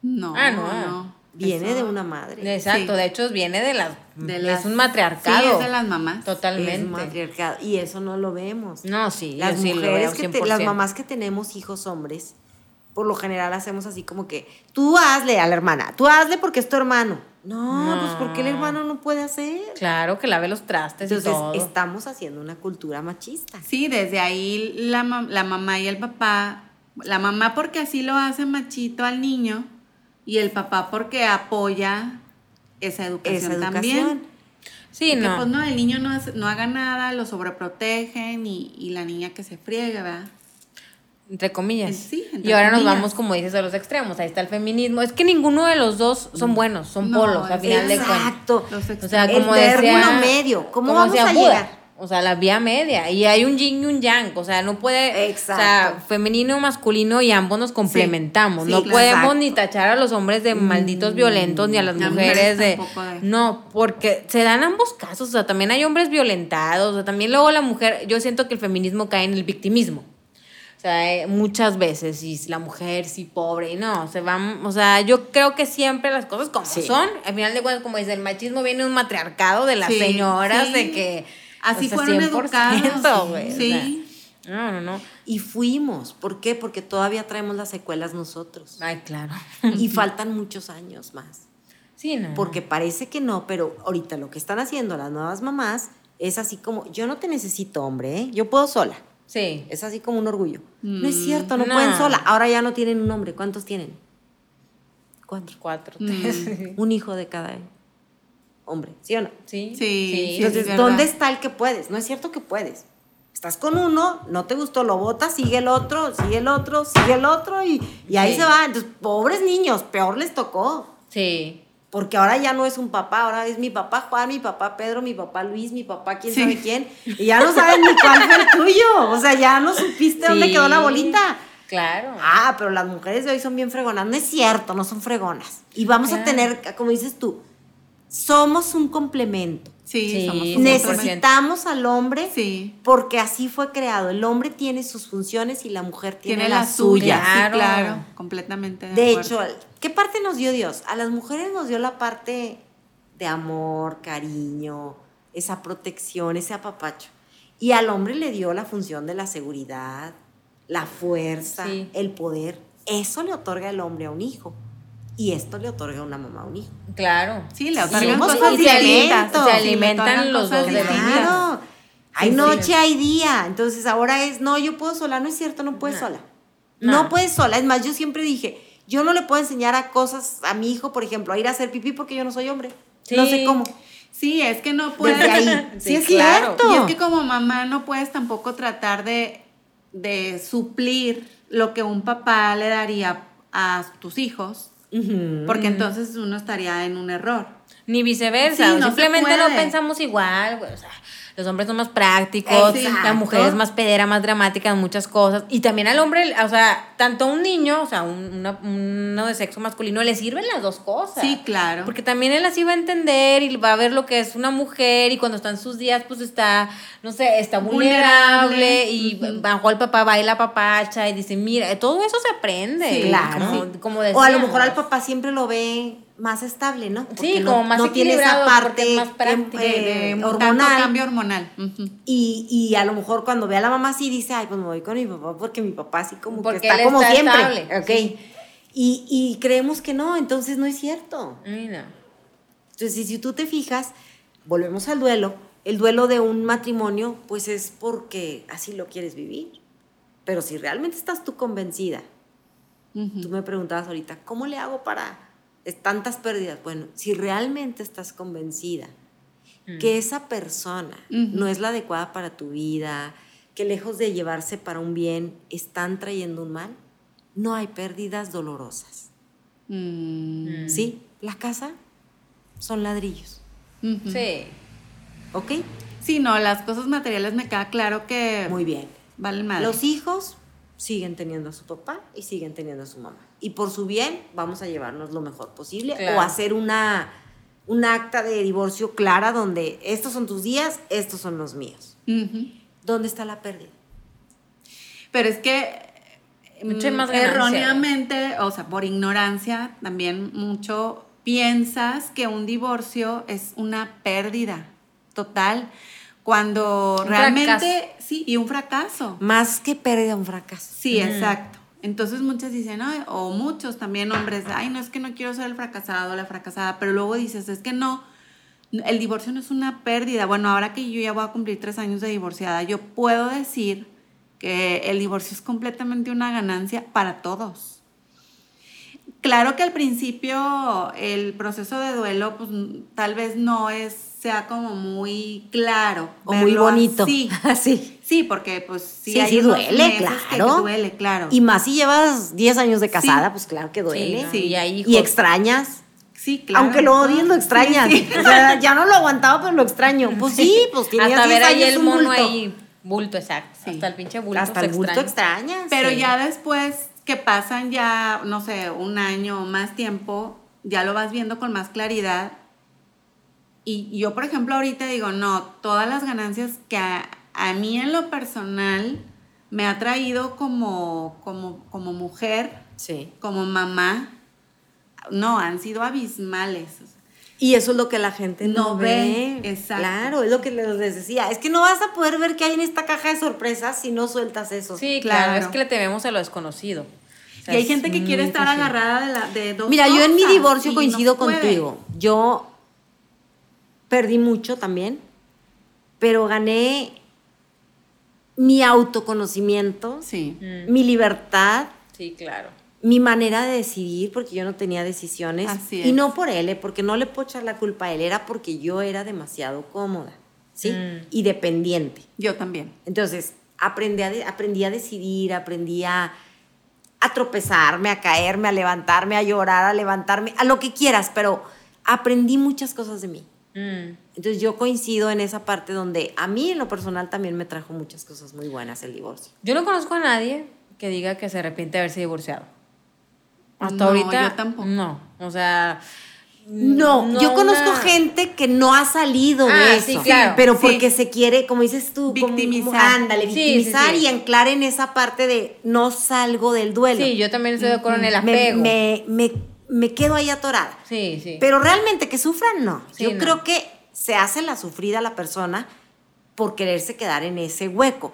No, Ah, no. no. Viene Eso de una madre. Exacto, Sí. de hecho viene de las... De es un matriarcado. Sí, es de las mamás. Totalmente. Es un matriarcado. Y eso no lo vemos. No, sí, las yo sí lo mujeres veo que te- 100%. las mamás que tenemos hijos hombres, por lo general hacemos así como que tú hazle a la hermana, tú hazle porque es tu hermano. No, No. pues porque el hermano no puede hacer. Claro, que lave los trastes y Entonces todo. estamos haciendo una cultura machista. Sí, desde ahí la, la mamá y el papá, la mamá porque así lo hace machito al niño y el papá porque apoya esa educación, Esa educación. también. Sí, no. pues no, el niño no, hace- no haga nada, lo sobreprotegen y, y la niña que se friega, ¿verdad? Entre comillas. Sí, entre y ahora nos vamos, como dices, a los extremos. Ahí está el feminismo. Es que ninguno de los dos son buenos, son No, polos, al final de cuentas. Exacto. Los O sea, El como término decía. medio. ¿Cómo como vamos decía a llegar? O sea, la vía media. Y hay un yin y un yang. O sea, no puede. Exacto. O sea, femenino, masculino y ambos nos complementamos. sí, no claro. podemos Exacto. ni tachar a los hombres de malditos violentos ni a las mujeres de- No, porque se dan ambos casos. O sea, también hay hombres violentados. O sea, también luego la mujer. Yo siento que el feminismo cae en el victimismo. O sea, eh, muchas veces, y la mujer sí pobre, y no, se van, o sea, yo creo que siempre las cosas como son, al final de cuentas, como dice, el machismo viene un matriarcado de las señoras, de que... Así fueron educados. sí. No, no, no. Y fuimos. ¿Por qué? Porque todavía traemos las secuelas nosotros. Ay, claro. Y faltan muchos años más. Sí, no. Porque parece que no, pero ahorita lo que están haciendo las nuevas mamás es así como, yo no te necesito, hombre, ¿eh? yo puedo sola. Sí. Es así como un orgullo. no es cierto, no, pueden sola. Ahora ya no tienen un hombre. ¿Cuántos tienen? Cuatro. Cuatro. Mm. un hijo de cada hombre, ¿sí o no? Sí. Sí. Entonces, ¿dónde está el que puedes? No es cierto que puedes. Estás con uno, no te gustó, lo botas, sigue el otro, sigue el otro, sigue el otro y, y ahí se va. Entonces, pobres niños, peor les tocó. Sí. Porque ahora ya no es un papá, ahora es mi papá Juan, mi papá Pedro, mi papá Luis, mi papá quién sabe quién. Y ya no saben ni cuál fue el tuyo. O sea, ya no supiste dónde quedó la bolita. Claro. Ah, pero las mujeres de hoy son bien fregonas. No es cierto, no son fregonas. Y vamos a tener, como dices tú, somos un complemento. Sí, somos Necesitamos al hombre sí. porque así fue creado. El hombre tiene sus funciones y la mujer tiene, la, suya. Claro, claro, completamente. De, de hecho, ¿qué parte nos dio Dios? A las mujeres nos dio la parte de amor, cariño, esa protección, ese apapacho. Y al hombre le dio la función de la seguridad, la fuerza, el poder. Eso le otorga el hombre a un hijo. Y esto le otorga una mamá a un hijo. Claro. Sí, le otorgan cosas se alimentan, se alimentan los dos de Claro. Hay noche, hay día. Entonces ahora es, no, yo puedo sola. No es cierto, no puedes sola. No. puedes sola. Es más, yo siempre dije, yo no le puedo enseñar a cosas a mi hijo, por ejemplo, a ir a hacer pipí porque yo no soy hombre. No sé cómo. Sí, es que no puedes. ahí. sí, es cierto. Y es que como mamá no puedes tampoco tratar de, de suplir lo que un papá le daría a tus hijos porque entonces uno estaría en un error. Ni viceversa, simplemente no pensamos igual, o sea, los hombres son más prácticos, la mujer es más pedera, más dramática en muchas cosas. Y también al hombre, o sea, tanto a un niño, o sea, un, uno de sexo masculino, le sirven las dos cosas. Sí, claro. Porque también él así va a entender y va a ver lo que es una mujer y cuando está en sus días, pues está, no sé, está vulnerable, y bajo el papá baila papacha y dice, mira, todo eso se aprende. claro. Como, o a lo mejor al papá siempre lo ve más estable, ¿no? sí, como más no tiene esa parte más de, hormonal. cambio hormonal. y, y, a lo mejor cuando ve a la mamá así dice, ay, pues me voy con mi papá porque mi papá así como que está como siempre. Estable. Y, y, creemos que no, entonces no es cierto. Mira. Entonces, si tú te fijas, volvemos al duelo. El duelo de un matrimonio, pues es porque así lo quieres vivir. Pero si realmente estás tú convencida, tú me preguntabas ahorita, ¿cómo le hago para tantas pérdidas. Bueno, si realmente estás convencida mm. que esa persona no es la adecuada para tu vida, que lejos de llevarse para un bien, están trayendo un mal, no hay pérdidas dolorosas. Mm. ¿Sí? La casa son ladrillos. Sí. ¿Ok? Sí, no, las cosas materiales me queda claro que... Muy bien. Valen más. Los hijos siguen teniendo a su papá y siguen teniendo a su mamá y por su bien vamos a llevarnos lo mejor posible o hacer una un acta de divorcio clara donde estos son tus días, estos son los míos. ¿Dónde está la pérdida? Pero es que mucho más erróneamente, o sea, por ignorancia, también mucho piensas que un divorcio es una pérdida total. Cuando realmente, sí, y un fracaso. Más que pérdida, un fracaso. Sí, exacto. Entonces muchas dicen, o muchos también hombres, ay, no es que no quiero ser el fracasado la fracasada, pero luego dices, es que no, el divorcio no es una pérdida. Bueno, ahora que yo ya voy a cumplir tres años de divorciada, yo puedo decir que el divorcio es completamente una ganancia para todos. Claro que al principio el proceso de duelo, pues tal vez no es, sea como muy claro. O muy bonito. Sí, sí. Sí, porque pues sí, sí, duele, claro. duele, claro. Y más si llevas 10 años de casada, pues claro que duele. Sí, y, y extrañas. Sí, claro. Aunque lo odies, lo extrañas. O sea, ya no lo aguantaba, pero lo extraño. Pues sí, pues Hasta ver ahí el mono ahí. Bulto, exacto. Hasta el pinche bulto. Hasta el bulto extrañas. Pero ya después que pasan ya, no sé, un año o más tiempo, ya lo vas viendo con más claridad. Y yo, por ejemplo, ahorita digo, no, todas las ganancias que a, mí en lo personal me ha traído como, como, como mujer, sí. como mamá. No, han sido abismales. Y eso es lo que la gente no, ve. Exacto. Claro, es lo que les decía. Es que no vas a poder ver qué hay en esta caja de sorpresas si no sueltas eso. Sí, claro. Es que le tememos a lo desconocido. y hay gente que quiere estar agarrada de, la, de dos Mira, yo en mi divorcio coincido contigo. Yo perdí mucho también, pero gané mi autoconocimiento, sí. mi libertad. Sí, claro mi manera de decidir, porque yo no tenía decisiones. Y no por él, eh, porque no le puedo echar la culpa a él, era porque yo era demasiado cómoda, ¿sí? Mm. Y dependiente. Yo también. Entonces, aprendí a, aprendí a decidir, aprendí a, tropezarme, a caerme, a levantarme, a llorar, a levantarme, a lo que quieras, pero aprendí muchas cosas de mí. Mm. Entonces yo coincido en esa parte donde a mí en lo personal también me trajo muchas cosas muy buenas el divorcio. Yo no conozco a nadie que diga que se arrepiente de haberse divorciado. Hasta ahorita. Yo tampoco. No. O sea. No, yo conozco gente que no ha salido de ah, eso, pero porque se quiere, como dices tú, victimizar, ándale, victimizar y anclar en esa parte de no salgo del duelo. Sí, yo también estoy de acuerdo en el apego. Me, me, me, quedo ahí atorada. Sí, sí. Pero realmente que sufran, no. yo creo que se hace la sufrida la persona por quererse quedar en ese hueco.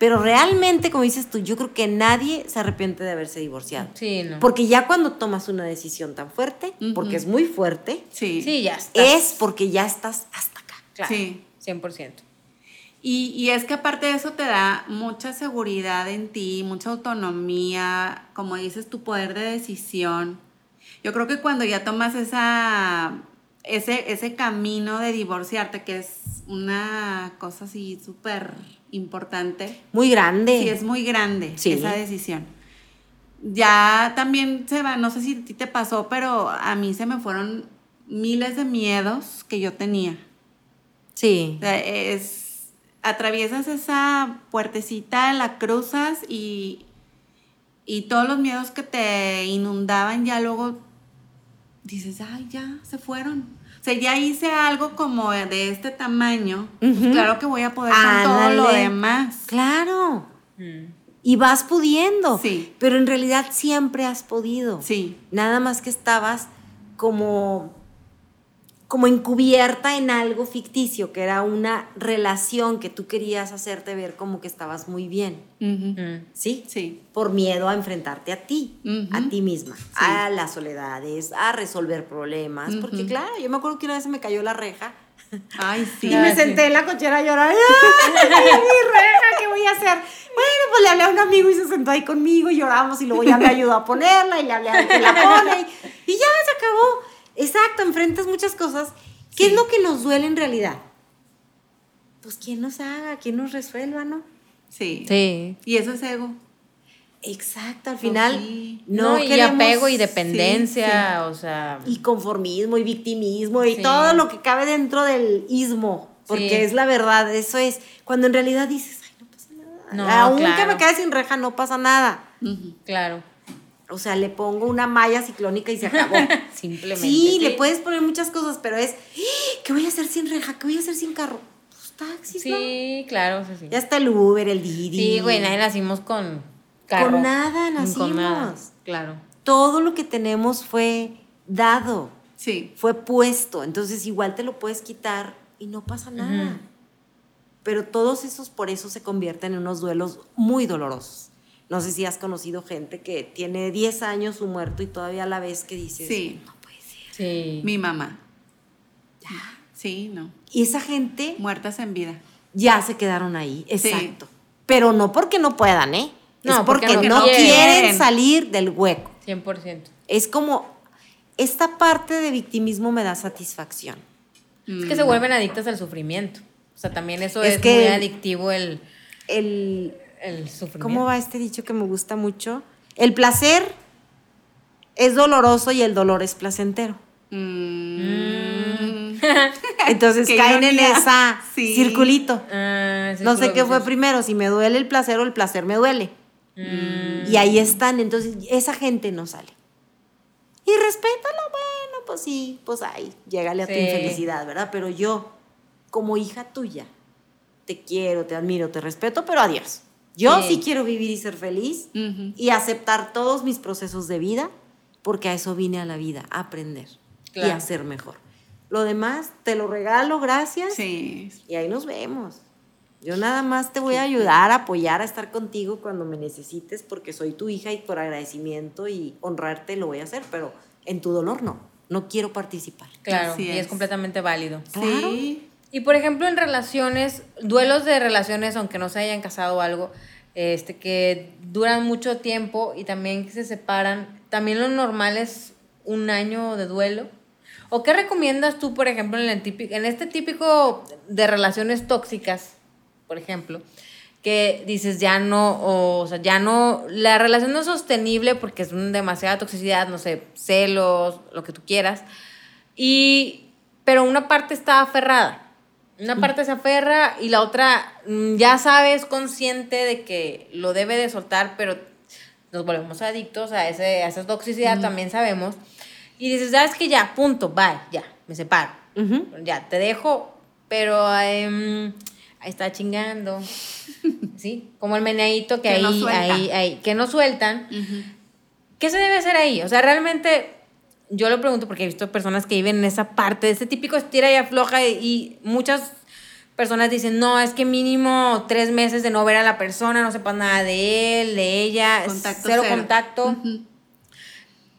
Pero realmente, como dices tú, yo creo que nadie se arrepiente de haberse divorciado. Sí, no. Porque ya cuando tomas una decisión tan fuerte, porque es muy fuerte, sí, sí ya estás. es porque ya estás hasta acá. Claro, sí. 100%. Y, y, es que aparte de eso te da mucha seguridad en ti, mucha autonomía, como dices, tu poder de decisión. Yo creo que cuando ya tomas esa, ese, ese camino de divorciarte, que es una cosa así súper importante. Muy grande. Sí, es muy grande esa decisión. Ya también se va, no sé si a ti te pasó, pero a mí se me fueron miles de miedos que yo tenía. Sí. es, atraviesas esa puertecita, la cruzas y, y todos los miedos que te inundaban ya luego dices, ay, ya, se fueron o sea, ya hice algo como de este tamaño, pues claro que voy a poder con todo lo demás. Claro. Mm. Y vas pudiendo. Sí. Pero en realidad siempre has podido. Sí. Nada más que estabas como como encubierta en algo ficticio, que era una relación que tú querías hacerte ver como que estabas muy bien. Mm. ¿Sí? Sí. Por miedo a enfrentarte a ti, a ti misma, a las soledades, a resolver problemas. Porque claro, yo me acuerdo que una vez se me cayó la reja. Ay, sí. Y me senté en la cochera a llorar. ¡Ay, mi reja! ¿Qué voy a hacer? Bueno, pues le hablé a un amigo y se sentó ahí conmigo y lloramos y luego ya me ayudó a ponerla y le hablé a que la pone y, y ya se acabó. Exacto, enfrentas muchas cosas. ¿Qué es lo que nos duele en realidad? Pues quién nos haga, quién nos resuelva, ¿no? Sí. Sí. Y eso es ego. Exacto, al pues final no, y apego y dependencia, o sea, y conformismo y victimismo y todo lo que cabe dentro del ismo, porque es la verdad, eso es cuando en realidad dices, ay, no pasa nada. No, Aunque me quede sin reja no pasa nada. Claro. O sea, le pongo una malla ciclónica y se acabó. Simplemente. Sí, le puedes poner muchas cosas, pero es, ¡Ah! ¿qué voy a hacer sin reja? ¿Qué voy a hacer sin carro? Pues taxis, Sí, claro, sí, sí. Ya está el Uber, el Didi. Sí, güey, nadie nacimos con carro. Con nada nacimos. Con nada, claro. Todo lo que tenemos fue dado. Sí. Fue puesto. Entonces, igual te lo puedes quitar y no pasa nada. Pero todos esos por eso se convierten en unos duelos muy dolorosos. No sé si has conocido gente que tiene 10 años su muerto y todavía la vez que dices, sí. no puede ser. Sí. Mi mamá. Ya. Sí, no. Y esa gente... Muertas en vida. Ya se quedaron ahí, exacto. Pero no porque no puedan, ¿eh? No, es porque, no, quieren. salir del hueco. 100%. Es como, esta parte de victimismo me da satisfacción. Es que se vuelven adictas al sufrimiento. O sea, también eso es, muy adictivo el... El el sufrimiento. ¿Cómo va este dicho que me gusta mucho? El placer es doloroso y el dolor es placentero. Mm. Entonces caen en esa circulito. Ah, no sé qué fue primero, si me duele el placer o el placer me duele. Mm. Y ahí están, entonces esa gente no sale. Y respétalo, bueno, pues sí, pues ahí, llégale a tu infelicidad, ¿verdad? Pero yo, como hija tuya, te quiero, te admiro, te respeto, pero adiós. Yo sí, quiero vivir y ser feliz y aceptar todos mis procesos de vida, porque a eso vine a la vida, a aprender y a ser mejor. Lo demás, te lo regalo, gracias. Sí. Y ahí nos vemos. Yo nada más te voy a ayudar, a apoyar, a estar contigo cuando me necesites, porque soy tu hija y por agradecimiento y honrarte lo voy a hacer, pero en tu dolor no. No quiero participar. Claro, y es. completamente válido. Sí. Y por ejemplo, en relaciones, duelos de relaciones, aunque no se hayan casado o algo, este, que duran mucho tiempo y también que se separan, también lo normal es un año de duelo. ¿O qué recomiendas tú, por ejemplo, en, el típico, en este típico de relaciones tóxicas, por ejemplo, que dices ya no, o, sea, ya no, la relación no es sostenible porque es demasiada toxicidad, no sé, celos, lo que tú quieras, y, pero una parte está aferrada una parte se aferra y la otra mm, ya sabes, consciente de que lo debe de soltar, pero nos volvemos adictos a, ese, a esa toxicidad, también sabemos. Y dices, sabes que ya, punto, bye, ya, me separo. Ya, te dejo, pero em, ahí está chingando. ¿Sí? Como el meneadito que, ahí, no ahí, ahí, que no sueltan. ¿Qué se debe hacer ahí? O sea, realmente yo lo pregunto porque he visto personas que viven en esa parte, de ese típico estira y afloja, y muchas personas dicen, no, es que mínimo tres meses de no ver a la persona, no sepas nada de él, de ella, cero, contacto.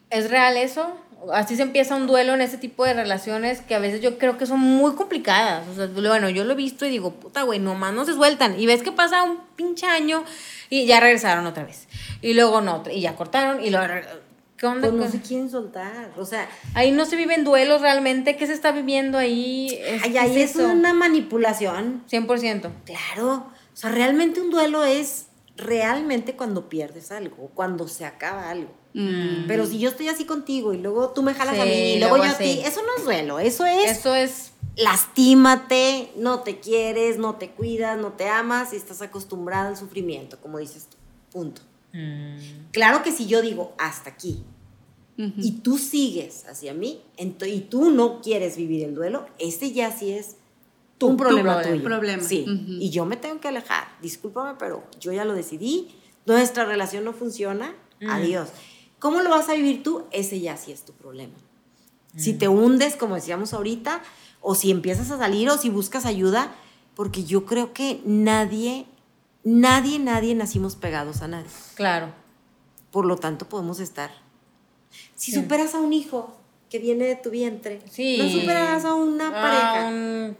¿Es real eso? Así se empieza un duelo en ese tipo de relaciones que a veces yo creo que son muy complicadas. O sea, bueno, yo lo he visto y digo, puta, güey, nomás no se sueltan. Y ves que pasa un pinche año y ya regresaron otra vez. Y luego no, y ya cortaron y luego ¿Qué onda? Pues no se quieren soltar. O sea. Ahí no se viven duelos realmente. ¿Qué se está viviendo ahí? Es, ahí es, una manipulación. 100%. Claro. O sea, realmente un duelo es realmente cuando pierdes algo, cuando se acaba algo. Mm. Pero si yo estoy así contigo y luego tú me jalas a mí y luego, yo a ti, eso no es duelo, eso es. Eso es. Lastímate, no te quieres, no te cuidas, no te amas y estás acostumbrada al sufrimiento, como dices tú. Punto. Mm. Claro que si yo digo hasta aquí y tú sigues hacia mí y tú no quieres vivir el duelo, este ya sí es un problema, tuyo. Problema. Sí. Y yo me tengo que alejar. Discúlpame, pero yo ya lo decidí. Nuestra relación no funciona. Adiós. ¿Cómo lo vas a vivir tú? Ese ya sí es tu problema. Si te hundes, como decíamos ahorita, o si empiezas a salir, o si buscas ayuda, porque yo creo que nadie nadie, nadie nacimos pegados a nadie. Claro. Por lo tanto, podemos estar. Si superas a un hijo que viene de tu vientre, sí. no superas a una pareja. Un,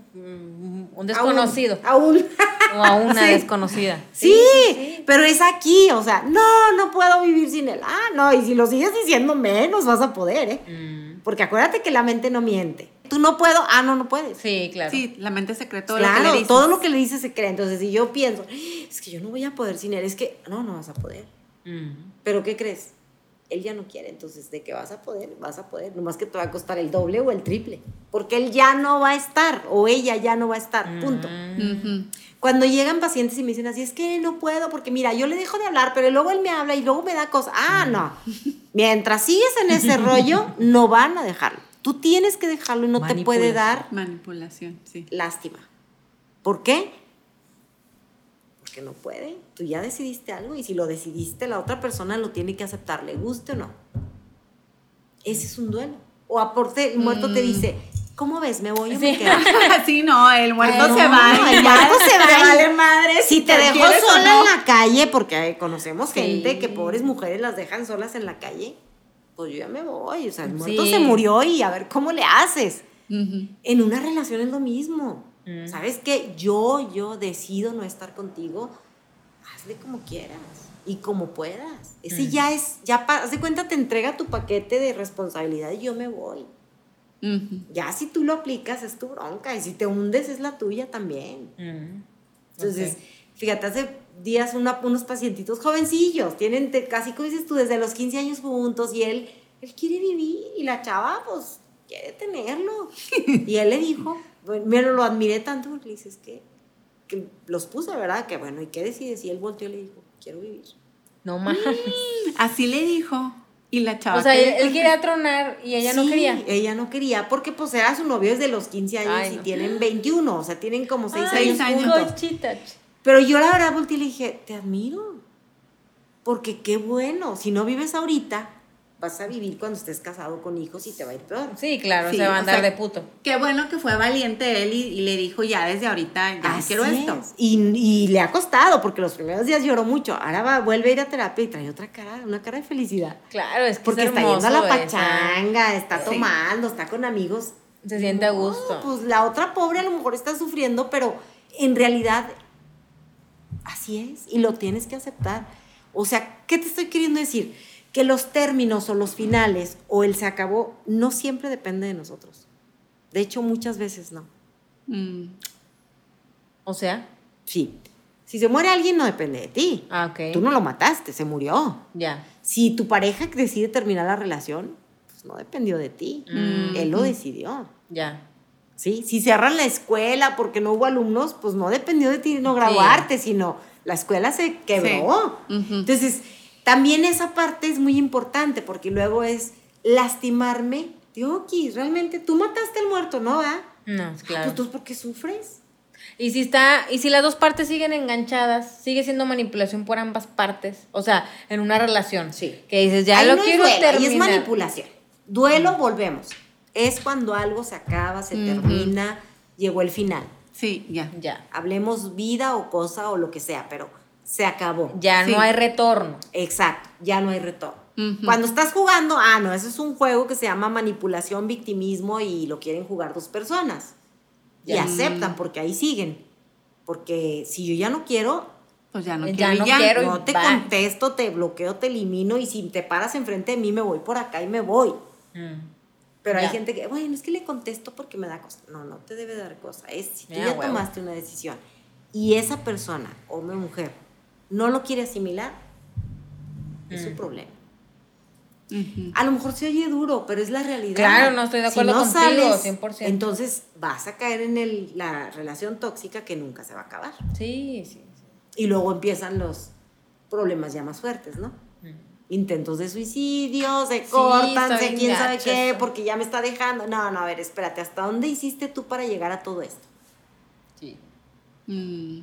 un desconocido. A un, o a una desconocida. Sí, pero es aquí, o sea, no, no puedo vivir sin él. Ah, no, y si lo sigues diciendo menos vas a poder, ¿eh? Mm. Porque acuérdate que la mente no miente tú no puedo, ah, no, no puedes. Sí, claro. Sí, la mente se cree todo lo que le dices. todo lo que le dices se cree. Entonces, si yo pienso, es que yo no voy a poder sin él, es que, no, no vas a poder. Pero, ¿qué crees? Él ya no quiere, entonces, ¿de qué vas a poder? Vas a poder, nomás que te va a costar el doble o el triple. Porque él ya no va a estar, o ella ya no va a estar, punto. Cuando llegan pacientes y me dicen así, es que no puedo, porque mira, yo le dejo de hablar, pero luego él me habla y luego me da cosas. Ah, no. Mientras sigues en ese rollo, no van a dejarlo. Tú tienes que dejarlo y no te puede dar manipulación, sí. Lástima. ¿Por qué? Porque no puede. Tú ya decidiste algo y si lo decidiste, la otra persona lo tiene que aceptar, le guste o no. Ese es un duelo. O aporte, el muerto te mm. dice, ¿cómo ves? ¿Me voy o me quedo? sí, no, el muerto se va. el muerto se va. vale madre. Si te dejó sola en la calle, porque conocemos gente que pobres mujeres las dejan solas en la calle pues yo ya me voy, o sea, el muerto se murió y a ver cómo le haces. En una relación es lo mismo. Mm. ¿Sabes qué? Yo, yo decido no estar contigo, hazle como quieras y como puedas. Ese mm. ya es, ya, haz de cuenta, te entrega tu paquete de responsabilidad y yo me voy. Ya si tú lo aplicas es tu bronca y si te hundes es la tuya también. Mm. Entonces, fíjate, hace días unos pacientitos jovencillos, tienen casi como dices tú, desde los 15 años juntos y él, él quiere vivir y la chava pues quiere tenerlo. y él le dijo, bueno, lo admiré tanto porque le dices que, que los puse, ¿verdad? Que bueno, ¿y qué decides? Y él volteó y le dijo, quiero vivir. No más. Así le dijo. Y la chava. O sea, él, quería tronar y ella no quería. Ella no quería, porque pues era su novio desde los 15 años y tienen 21, o sea, tienen como 6 años, años juntos. Pero yo la verdad volteé y le dije, te admiro. Porque qué bueno, si no vives ahorita, vas a vivir cuando estés casado con hijos y te va a ir peor. Sí, claro, se va a andar de puto. Qué bueno que fue valiente él y, le dijo ya desde ahorita, ya quiero esto. Y, le ha costado, porque los primeros días lloró mucho. Ahora va, vuelve a ir a terapia y trae otra cara, una cara de felicidad. Claro, es que Porque está yendo a la pachanga, está tomando, está con amigos. Se siente a gusto. pues la otra pobre a lo mejor está sufriendo, pero en realidad así es y lo tienes que aceptar. O sea, ¿qué te estoy queriendo decir? que los términos o los finales o el se acabó no siempre depende de nosotros. De hecho, muchas veces no. Mm. O sea. Sí. Si se muere alguien, no depende de ti. Ah, ok. Tú no lo mataste, se murió. Ya. Si tu pareja decide terminar la relación, pues no dependió de ti. Mm. Él lo decidió. Ya. ¿Sí? Si cierran la escuela porque no hubo alumnos, pues no dependió de ti no graduarte, sino la escuela se quebró. Entonces, también esa parte es muy importante porque luego es lastimarme. Dioki, realmente tú mataste al muerto, ¿no? ¿Ah? No, claro. ¿Tú, por qué sufres? Y si está, y si las dos partes siguen enganchadas, sigue siendo manipulación por ambas partes. O sea, en una relación. Sí. Que dices, ya lo quiero terminar. Y es manipulación. Duelo, volvemos. Es cuando algo se acaba, se termina, llegó el final. Sí, ya. Ya. Hablemos vida o cosa o lo que sea, pero se acabó. Ya no hay retorno. Exacto, ya no hay retorno. Cuando estás jugando, ah, no, eso es un juego que se llama manipulación, victimismo y lo quieren jugar dos personas. Y aceptan porque ahí siguen. Porque si yo ya no quiero, pues ya no quiero. no, quiero no te contesto, te bloqueo, te elimino y si te paras enfrente de mí me voy por acá y me voy. Mm. Pero hay gente que, bueno, es que le contesto porque me da cosa. No, no te debe dar cosa. Es si tú ya tomaste una decisión y esa persona, hombre o mujer, no lo quiere asimilar, es su mm. problema. A lo mejor se oye duro, pero es la realidad. Claro, no estoy de acuerdo contigo, 100%. Entonces vas a caer en el, la relación tóxica que nunca se va a acabar. Sí, sí, Y luego empiezan los problemas ya más fuertes, ¿no? Intentos de suicidio, se cortan, se quién sabe qué, porque ya me está dejando. No, no, a ver, espérate, ¿hasta dónde hiciste tú para llegar a todo esto? Sí. Mm.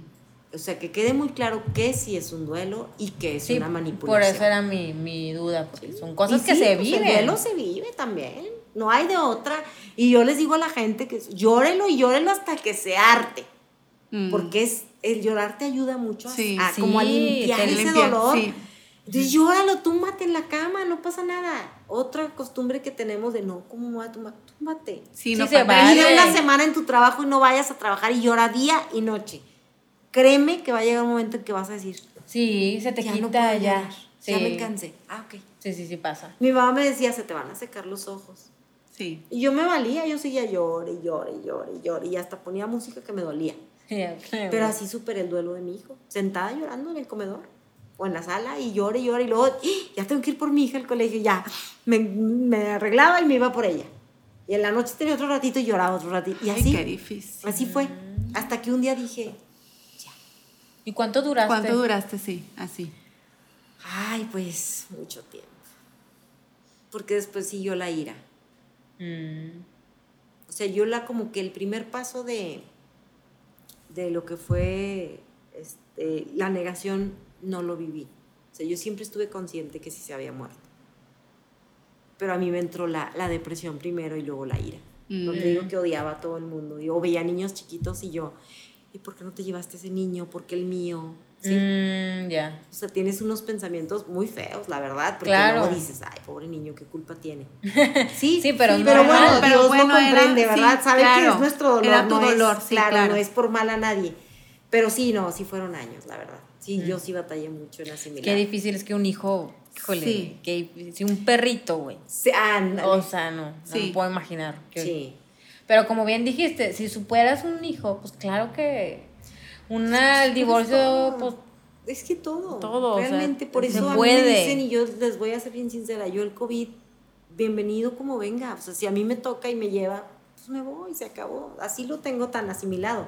O sea, que quede muy claro que sí es un duelo y que es una manipulación. Por eso era mi, duda, porque son cosas que se pues viven. El duelo se vive también, no hay de otra. Y yo les digo a la gente que llórelo y llórelo hasta que se arte. Mm. Porque es, el llorar te ayuda mucho a, como a limpiar ese dolor. Entonces llóralo, túmbate en la cama, no pasa nada. Otra costumbre que tenemos de no, ¿cómo me voy a tumbar? Túmbate. Sí, no se va. una semana en tu trabajo y no vayas a trabajar y llora día y noche créeme que va a llegar un momento en que vas a decir, sí, se te quita ya. Ya me cansé. Ah, ok. Sí, sí, sí pasa. Mi mamá me decía, se te van a secar los ojos. Sí. Y yo me valía, yo seguía llore, llore, llore, llore. Y hasta ponía música que me dolía. Pero así superé el duelo de mi hijo. Sentada llorando en el comedor o en la sala y llore, llore. Y luego, ¡Ah! ya tengo que ir por mi hija al colegio. Ya, me, me, arreglaba y me iba por ella. Y en la noche tenía otro ratito y lloraba otro ratito. Y así. qué difícil. Así fue. Hasta que un día dije, ¿Y cuánto duraste? ¿Cuánto duraste, sí, así? Ay, pues mucho tiempo. Porque después siguió la ira. Mm. O sea, yo la como que el primer paso de, de lo que fue este, la negación no lo viví. O sea, yo siempre estuve consciente que sí se había muerto. Pero a mí me entró la, depresión primero y luego la ira. No te digo mm. que odiaba a todo el mundo. Yo veía niños chiquitos y yo, ¿y por qué no te llevaste ese niño? ¿Por qué el mío? ¿Sí? Mm, ya. O sea, tienes unos pensamientos muy feos, la verdad, porque luego dices, ay, pobre niño, ¿qué culpa tiene? Sí, sí, pero, pero bueno, pero Dios bueno, comprende, ¿verdad? Sabe que es nuestro dolor. Era tu dolor, sí, claro, no es por mal a nadie. Pero sí, no, sí fueron años, la verdad. Sí, yo sí batallé mucho en asimilar. Qué difícil es que un hijo, híjole, sí. que si un perrito, güey. Sí, O sea, no, no me puedo imaginar. sí. Pero como bien dijiste, si superas un hijo, pues claro que una, el divorcio, pues... Es que todo. Todo. Realmente, por eso a mí me dicen, y yo les voy a ser bien sincera, yo el COVID, bienvenido como venga. O sea, si a mí me toca y me lleva, pues me voy, se acabó. Así lo tengo tan asimilado.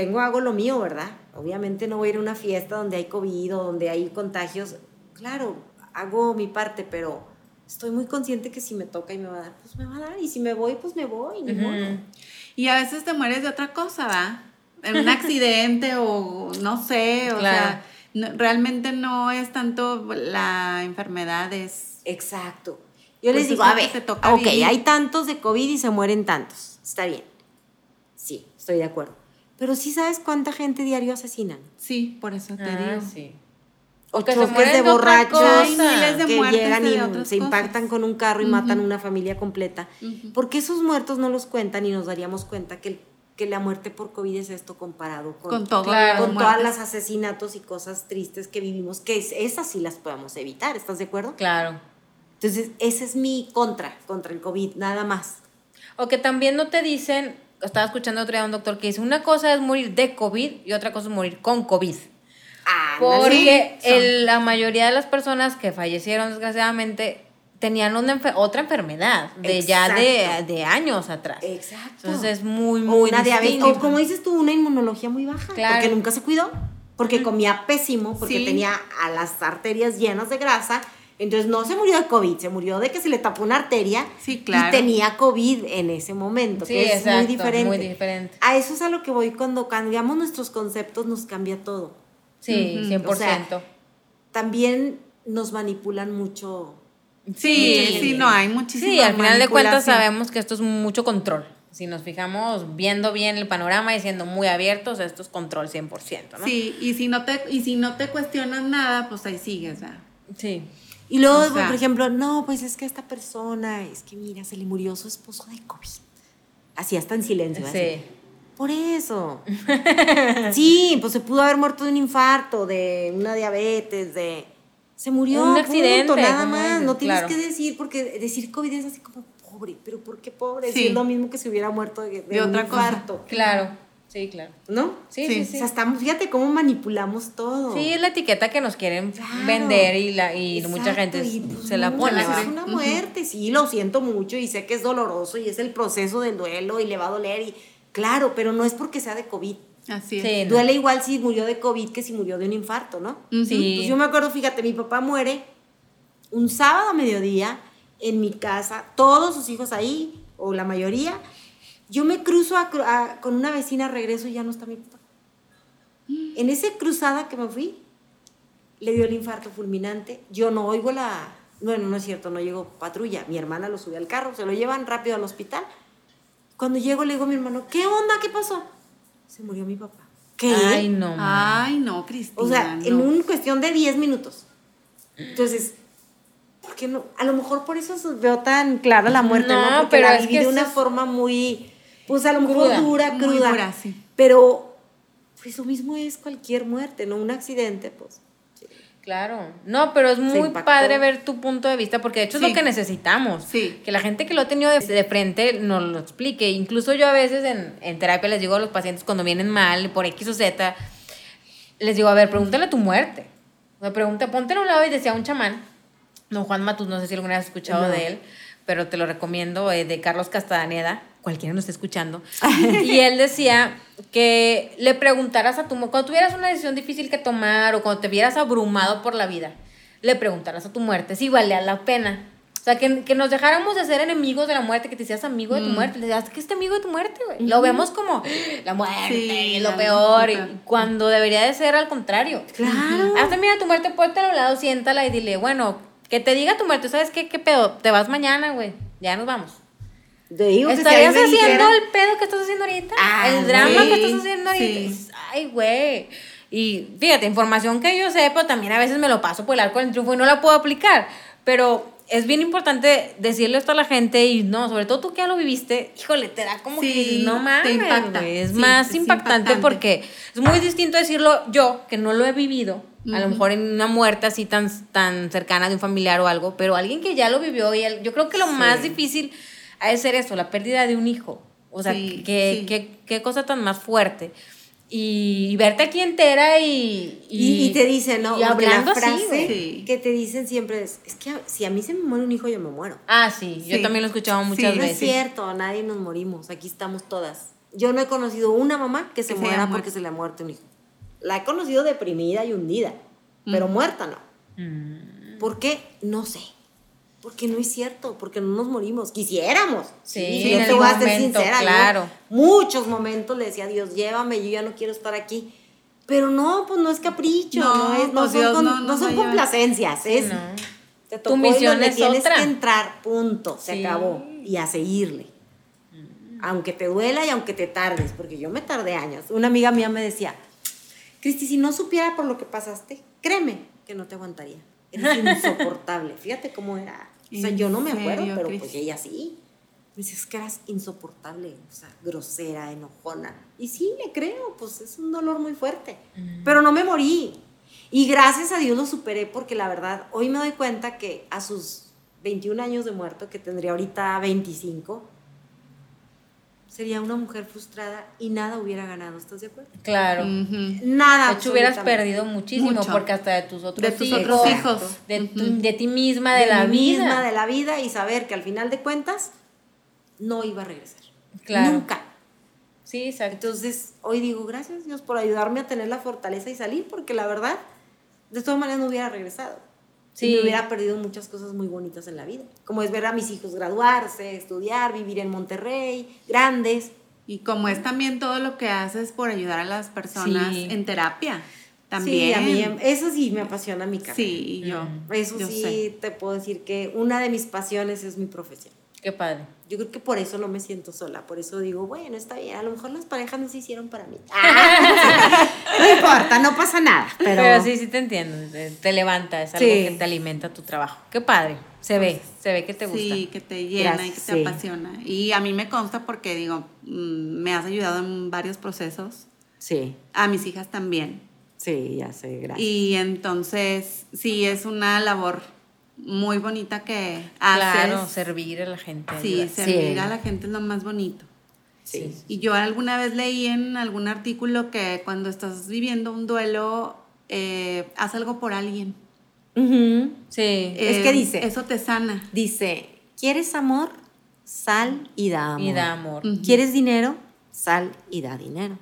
Tengo, hago lo mío, ¿verdad? Obviamente no voy a ir a una fiesta donde hay COVID o donde hay contagios. Claro, hago mi parte, pero estoy muy consciente que si me toca y me va a dar, pues me va a dar. Y si me voy, pues me voy, ni modo. Y a veces te mueres de otra cosa, ¿va? en un accidente o no sé, o sea, realmente no es tanto la enfermedad, es... Exacto. Yo les pues digo, a ver, ok, hay tantos de COVID y se mueren tantos, está bien. Sí, estoy de acuerdo. Pero sí sabes cuánta gente diario asesinan. Sí, por eso te ah, digo. Sí. O que choques de borrachos de que llegan y se impactan con un carro y matan una familia completa. Porque esos muertos no los cuentan y nos daríamos cuenta que, que la muerte por COVID es esto comparado con, con, todo, con todas las asesinatos y cosas tristes que vivimos, que es, esas sí las podemos evitar, ¿estás de acuerdo? Claro. Entonces, ese es mi contra, contra el COVID, nada más. O que también no te dicen, estaba escuchando otro día a un doctor que dice, una cosa es morir de COVID y otra cosa es morir con COVID. Porque la mayoría de las personas que fallecieron, desgraciadamente, tenían una otra enfermedad de ya de, años atrás. Exacto. Entonces es muy, muy. O o como dices tú, una inmunología muy baja. Claro. Porque nunca se cuidó, porque comía pésimo, porque tenía a las arterias llenas de grasa. Entonces no se murió de COVID, se murió de que se le tapó una arteria sí, claro. y tenía COVID en ese momento, sí, que es muy diferente. muy diferente. A eso es a lo que voy cuando cambiamos nuestros conceptos, nos cambia todo. Sí, 100%. también nos manipulan mucho. Sí, sí, no, hay muchísimo. Sí, al final de cuentas sabemos que esto es mucho control. Si nos fijamos viendo bien el panorama y siendo muy abiertos, esto es control 100%, ¿no? Sí, y si no te, y si no te cuestionas nada, pues ahí sigues, ¿verdad? Sí. Y luego, por ejemplo, no, pues es que esta persona, es que mira, se le murió su esposo de COVID. Así hasta en silencio. Sí. Por eso. sí, pues se pudo haber muerto de un infarto, de una diabetes, de... Se murió. Un accidente. nada más. no tienes que decir, porque decir COVID es así como pobre. Pero ¿por qué pobre? Sí. es lo mismo que si hubiera muerto de, un infarto. Claro. Sí, claro. ¿No? Sí, sí, sí. O sea, estamos, fíjate cómo manipulamos todo. Sí, es la etiqueta que nos quieren vender y, la, y mucha gente pues, se la pone. Es una muerte, sí, lo siento mucho y sé que es doloroso y es el proceso del duelo y le va a doler y Claro, pero no es porque sea de COVID. Así es. Duele igual si murió de COVID que si murió de un infarto, ¿no? Sí. Pues yo me acuerdo, fíjate, mi papá muere un sábado a mediodía en mi casa, todos sus hijos ahí, o la mayoría. Yo me cruzo con una vecina, regreso y ya no está mi papá. En esa cruzada que me fui, le dio el infarto fulminante. Yo no oigo la... Bueno, no es cierto, no llegó patrulla. Mi hermana lo sube al carro, se lo llevan rápido al hospital. Cuando llego le digo a mi hermano, ¿qué onda? ¿Qué pasó? Se murió mi papá. ¿Qué? Ay, no. Ay, no, Cristina. O sea, en una cuestión de 10 minutos. Entonces, ¿por qué no? A lo mejor por eso veo tan clara la muerte, ¿no? Porque pero la viví de una forma muy, pues a lo mejor dura, cruda. sí. Pero pues, eso mismo es cualquier muerte, ¿no? Un accidente, pues. Claro, no, pero es muy padre ver tu punto de vista porque de hecho es lo que necesitamos. Sí. Que la gente que lo ha tenido de, frente nos lo explique. Incluso yo a veces en, en, terapia les digo a los pacientes cuando vienen mal por X o Z, les digo, a ver, pregúntale a tu muerte. Me pregunta, ponte a un lado y decía un chamán, don Juan Matus, no sé si alguna vez has escuchado de él, pero te lo recomiendo, eh, de Carlos Castaneda, cualquiera nos está escuchando. y él decía que le preguntaras a tu cuando tuvieras una decisión difícil que tomar o cuando te vieras abrumado por la vida, le preguntaras a tu muerte si valía la pena. O sea, que, que, nos dejáramos de ser enemigos de la muerte, que te seas amigo de tu mm. muerte. Le decías, ¿qué es amigo de tu muerte, güey? Lo vemos como la muerte y lo peor, y cuando debería de ser al contrario. Claro. Hasta mira tu muerte, ponte al lado, siéntala y dile, bueno, que te diga tu muerte, ¿sabes qué? ¿Qué pedo? Te vas mañana, güey. Ya nos vamos. ¿Estarías haciendo el pedo que estás haciendo ahorita? Ah, el drama que estás haciendo ahorita. Ay, güey. Y fíjate, información que yo sé, pero también a veces me lo paso por el arco del triunfo y no la puedo aplicar. Pero es bien importante decirle esto a la gente y no, sobre todo tú que ya lo viviste, híjole, te da como que no mames, impacta. Es más impactante, porque es muy distinto decirlo yo, que no lo he vivido, a lo mejor en una muerte así tan, tan cercana de un familiar o algo, pero alguien que ya lo vivió y yo creo que lo más difícil ha de ser eso, la pérdida de un hijo. O sea, qué, qué, cosa tan más fuerte. Y, verte aquí entera y... Y, te dicen, ¿no? Y hablando la frase que te dicen siempre es, es que si a mí se me muere un hijo, yo me muero. Ah, sí, yo también lo he escuchado muchas veces. No es cierto, nadie nos morimos, aquí estamos todas. Yo no he conocido una mamá que se muera porque se le ha muerto un hijo. La he conocido deprimida y hundida, pero mm. muerta no. Mm. ¿Por qué? No sé. Porque no es cierto, porque no nos morimos. Quisiéramos. Sí, sí en yo te voy a ser sincera. yo claro. muchos momentos le decía a Dios, llévame, yo ya no quiero estar aquí. Pero no, pues no es capricho, No, no, es, no pues son, Dios con- no no nos son va a llevar. complacencias, es No. te Tu tocó y misión donde es tienes otra. que entrar, punto, se Sí. acabó y a seguirle. Aunque te duela y aunque te tardes, porque yo me tardé años. Una amiga mía me decía, Cristi, si no supiera por lo que pasaste, créeme que no te aguantaría. Eres insoportable. Fíjate cómo era. O sea, ¿En yo no me acuerdo, serio, pero Cristi? pues ella sí. Me dice, es que eras insoportable, o sea, grosera, enojona. Y sí, le creo, pues es un dolor muy fuerte. Pero no me morí. Y gracias a Dios lo superé porque la verdad, hoy me doy cuenta que a sus 21 años de muerto, que tendría ahorita 25, sería una mujer frustrada y nada hubiera ganado, ¿estás de acuerdo? Claro. Ujú. Nada. De hecho, hubieras perdido muchísimo Mucho. porque hasta de tus otros De tus hijos, otros hijos. de, tu- de ti misma, de, la mí vida. misma, de la vida y saber que al final de cuentas no iba a regresar. Claro. Nunca. Sí, exacto. Entonces, hoy digo, gracias Dios por ayudarme a tener la fortaleza y salir, porque la verdad, de todas maneras no hubiera regresado. Sí. Y me hubiera perdido muchas cosas muy bonitas en la vida, como es ver a mis hijos graduarse, estudiar, vivir en Monterrey, grandes. Y como es también todo lo que haces por ayudar a las personas Sí. en terapia. También. Sí, a mí, eso sí me apasiona mi carrera. Sí, yo. Eso yo sí sé. te puedo decir que una de mis pasiones es mi profesión. Qué padre. Yo creo que por eso no me siento sola, por eso digo, bueno, está bien, a lo mejor las parejas no se hicieron para mí. Ah, no importa, no pasa nada. Pero, Pero, sí, sí te entiendo. Te, levanta, es algo Sí. que te alimenta tu trabajo. Qué padre. Se ve, se ve que te gusta. Sí, que te llena y que te sí. apasiona. Y a mí me consta porque, digo, mm, me has ayudado en varios procesos. Sí, A mis hijas también. sí, ya sé, gracias. Y entonces, sí, es una labor muy bonita que haces. Claro, servir a la gente. Sí, ayudar. servir Sí. a la gente es lo más bonito. sí. Y yo alguna vez leí en algún artículo que cuando estás viviendo un duelo, eh, haz algo por alguien. Sí. Es Eh, que dice- Eso te sana. Dice, ¿quieres amor? Sal y da amor. Y da amor. ¿Quieres dinero? Sal y da dinero.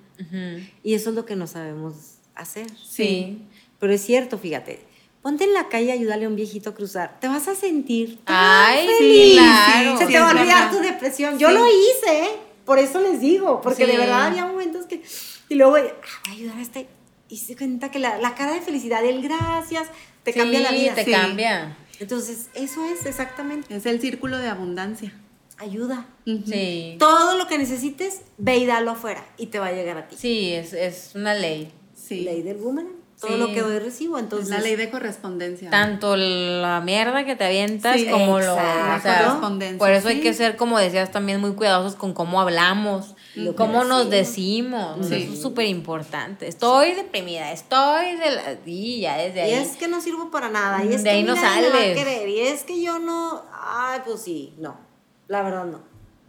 Y eso es lo que no sabemos hacer. Sí. Pero es cierto, fíjate. Ponte en la calle y ayúdale a un viejito a cruzar. Te vas a sentir tan Ay, sí, feliz. claro. Se Sí, te va a olvidar tu depresión. Yo Sí. lo hice, ¿eh? por eso les digo, porque Sí. de verdad había momentos que... Y luego, ah, voy a ayudar a este... Y se cuenta que la, la cara de felicidad, el gracias, te Sí, cambia la vida. te Sí. cambia. Entonces, eso es exactamente. Es el círculo de abundancia. Ayuda. Sí. Todo lo que necesites, ve y dalo afuera y te va a llegar a ti. Sí, es, es una ley. Sí. Ley del boomerang. Todo Sí. lo que doy recibo, entonces... es la ley de correspondencia. Tanto la mierda que te avientas Sí, como lo. exacto. o sea, Correspondencia, por eso hay que ser, como decías, también muy cuidadosos con cómo hablamos, Lo cómo nos decimos. Eso es súper importante. Estoy deprimida, estoy de la. Y ya desde ahí. Y es que no sirvo para nada. Y es De que ahí no nadie me va a sales. querer. Y es que yo no. Ay, pues sí, no. La verdad no.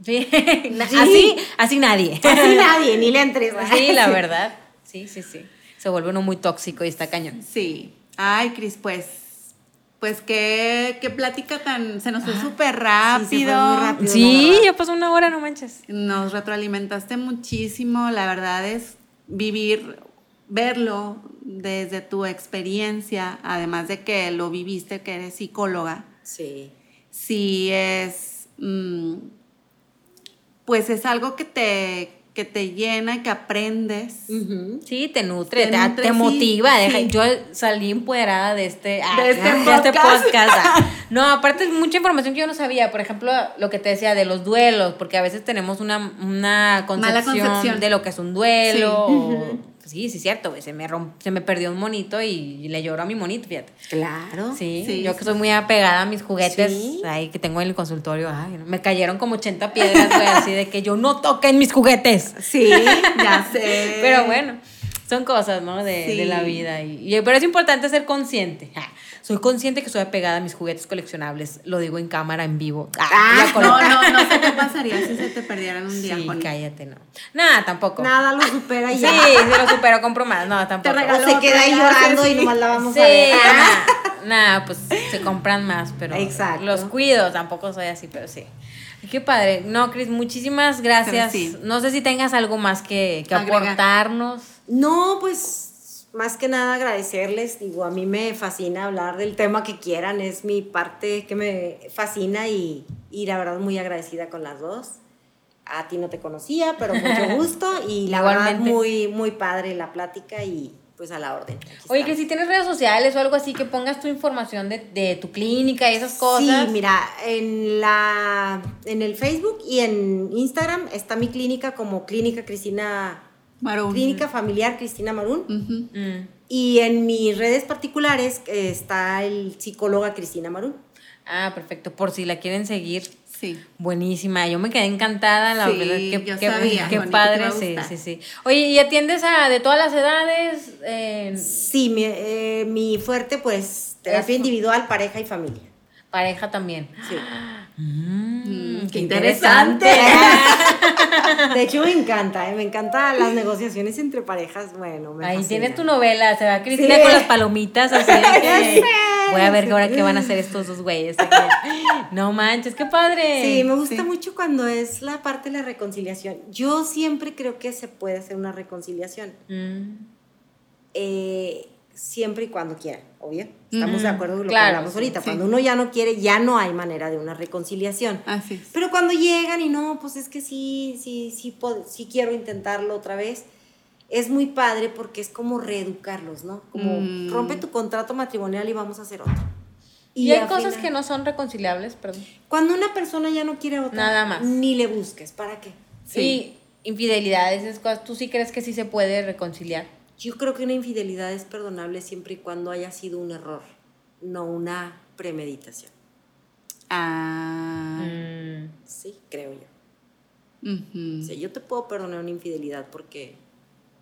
Sí. Así, así nadie. Así nadie, ni le entres. Sí, la verdad. Sí, sí, sí. Se vuelve uno muy tóxico y está cañón. Sí. Ay, Cris, pues. Pues qué, qué plática tan. Se nos fue súper rápido. Sí, se fue muy rápido. Sí, ya pasó una hora, no manches. Nos retroalimentaste muchísimo. La verdad es vivir, verlo desde tu experiencia, además de que lo viviste, que eres psicóloga. Sí. sí es, mm, pues es algo que te, que te llena, que aprendes. Sí, te nutre, Te te, nutre, te sí, motiva. deja- sí. Yo salí empoderada de este, ah, De este de podcast. podcast, ah. No, aparte es mucha información que yo no sabía. Por ejemplo, lo que te decía de los duelos, porque a veces tenemos una, una concepción, concepción. de lo que es un duelo. Sí. o- Sí, sí, cierto, güey. Se me, romp- se me perdió un monito y le lloró a mi monito, fíjate. Claro. Sí, Sí, yo sí. que soy muy apegada a mis juguetes Sí. ahí que tengo en el consultorio, ay, no, me cayeron como 80 piedras, güey, así de que yo no toquen mis juguetes. Sí, ya sé. Pero bueno, son cosas, ¿no? De, Sí. de la vida. Y, y- pero es importante ser consciente. Ah, soy consciente que soy apegada a mis juguetes coleccionables. Lo digo en cámara, en vivo. Ah, Ah, No, no, no sé qué pasaría si se te perdieran un día, Sí, Juani. cállate, no. Nada, tampoco. Nada lo supera Sí, ya. sí lo supero, compro más. No, tampoco. regaló O se queda ahí llorando sí, y nomás la vamos Sí, a ver. nada, nada, pues se compran más, pero Exacto. los cuido, tampoco soy así, pero sí. Qué padre. No, Cris, muchísimas gracias. No sé si tengas algo más que, que Agregar. aportarnos. No, pues más que nada agradecerles, digo, a mí me fascina hablar del tema que quieran, es mi parte que me fascina y, y la verdad muy agradecida con las dos. A ti no te conocía, pero mucho gusto y la verdad muy, muy padre la plática y pues a la orden. Oye, que si tienes redes sociales o algo así, que pongas tu información de, de, tu clínica y esas cosas. Sí, mira, en, la, en el Facebook y en Instagram está mi clínica como Clínica Cristina Marún. Clínica Familiar Cristina Marún. Mm. Y en mis redes particulares está el psicóloga Cristina Marún. Ah, perfecto. Por si la quieren seguir. Sí. Buenísima. Yo me quedé encantada, la verdad. Qué, yo sabía, qué padre. Sí, sí, sí. Oye, ¿y atiendes a de todas las edades? Sí, mi, eh, mi, fuerte, pues, terapia individual, pareja y familia. Pareja también. Sí. Mm, qué interesante. De hecho, me encanta, ¿eh? me encantan las negociaciones entre parejas. Bueno, me Ahí tienes tu novela, se va Cristina con las palomitas, así voy a ver ahora qué van a hacer estos dos güeyes. No manches, qué padre. Sí, me gusta mucho cuando es la parte de la reconciliación. Yo siempre creo que se puede hacer una reconciliación. Mm. Eh, siempre y cuando quieran, obvio. Estamos de acuerdo con lo que hablamos ahorita. Cuando uno ya no quiere, ya no hay manera de una reconciliación. Así Pero cuando llegan y no, pues es que sí, sí, sí, sí quiero intentarlo otra vez, es muy padre porque es como reeducarlos, ¿no? Como mm. rompe tu contrato matrimonial y vamos a hacer otro. Y, hay cosas que no son reconciliables, perdón. Cuando una persona ya no quiere otra, nada más. Ni le busques, ¿para qué? Sí, infidelidades, esas cosas, ¿tú sí crees que sí se puede reconciliar? Yo creo que una infidelidad es perdonable siempre y cuando haya sido un error, no una premeditación. Ah. Mm. Sí, creo yo. o sea, yo te puedo perdonar una infidelidad porque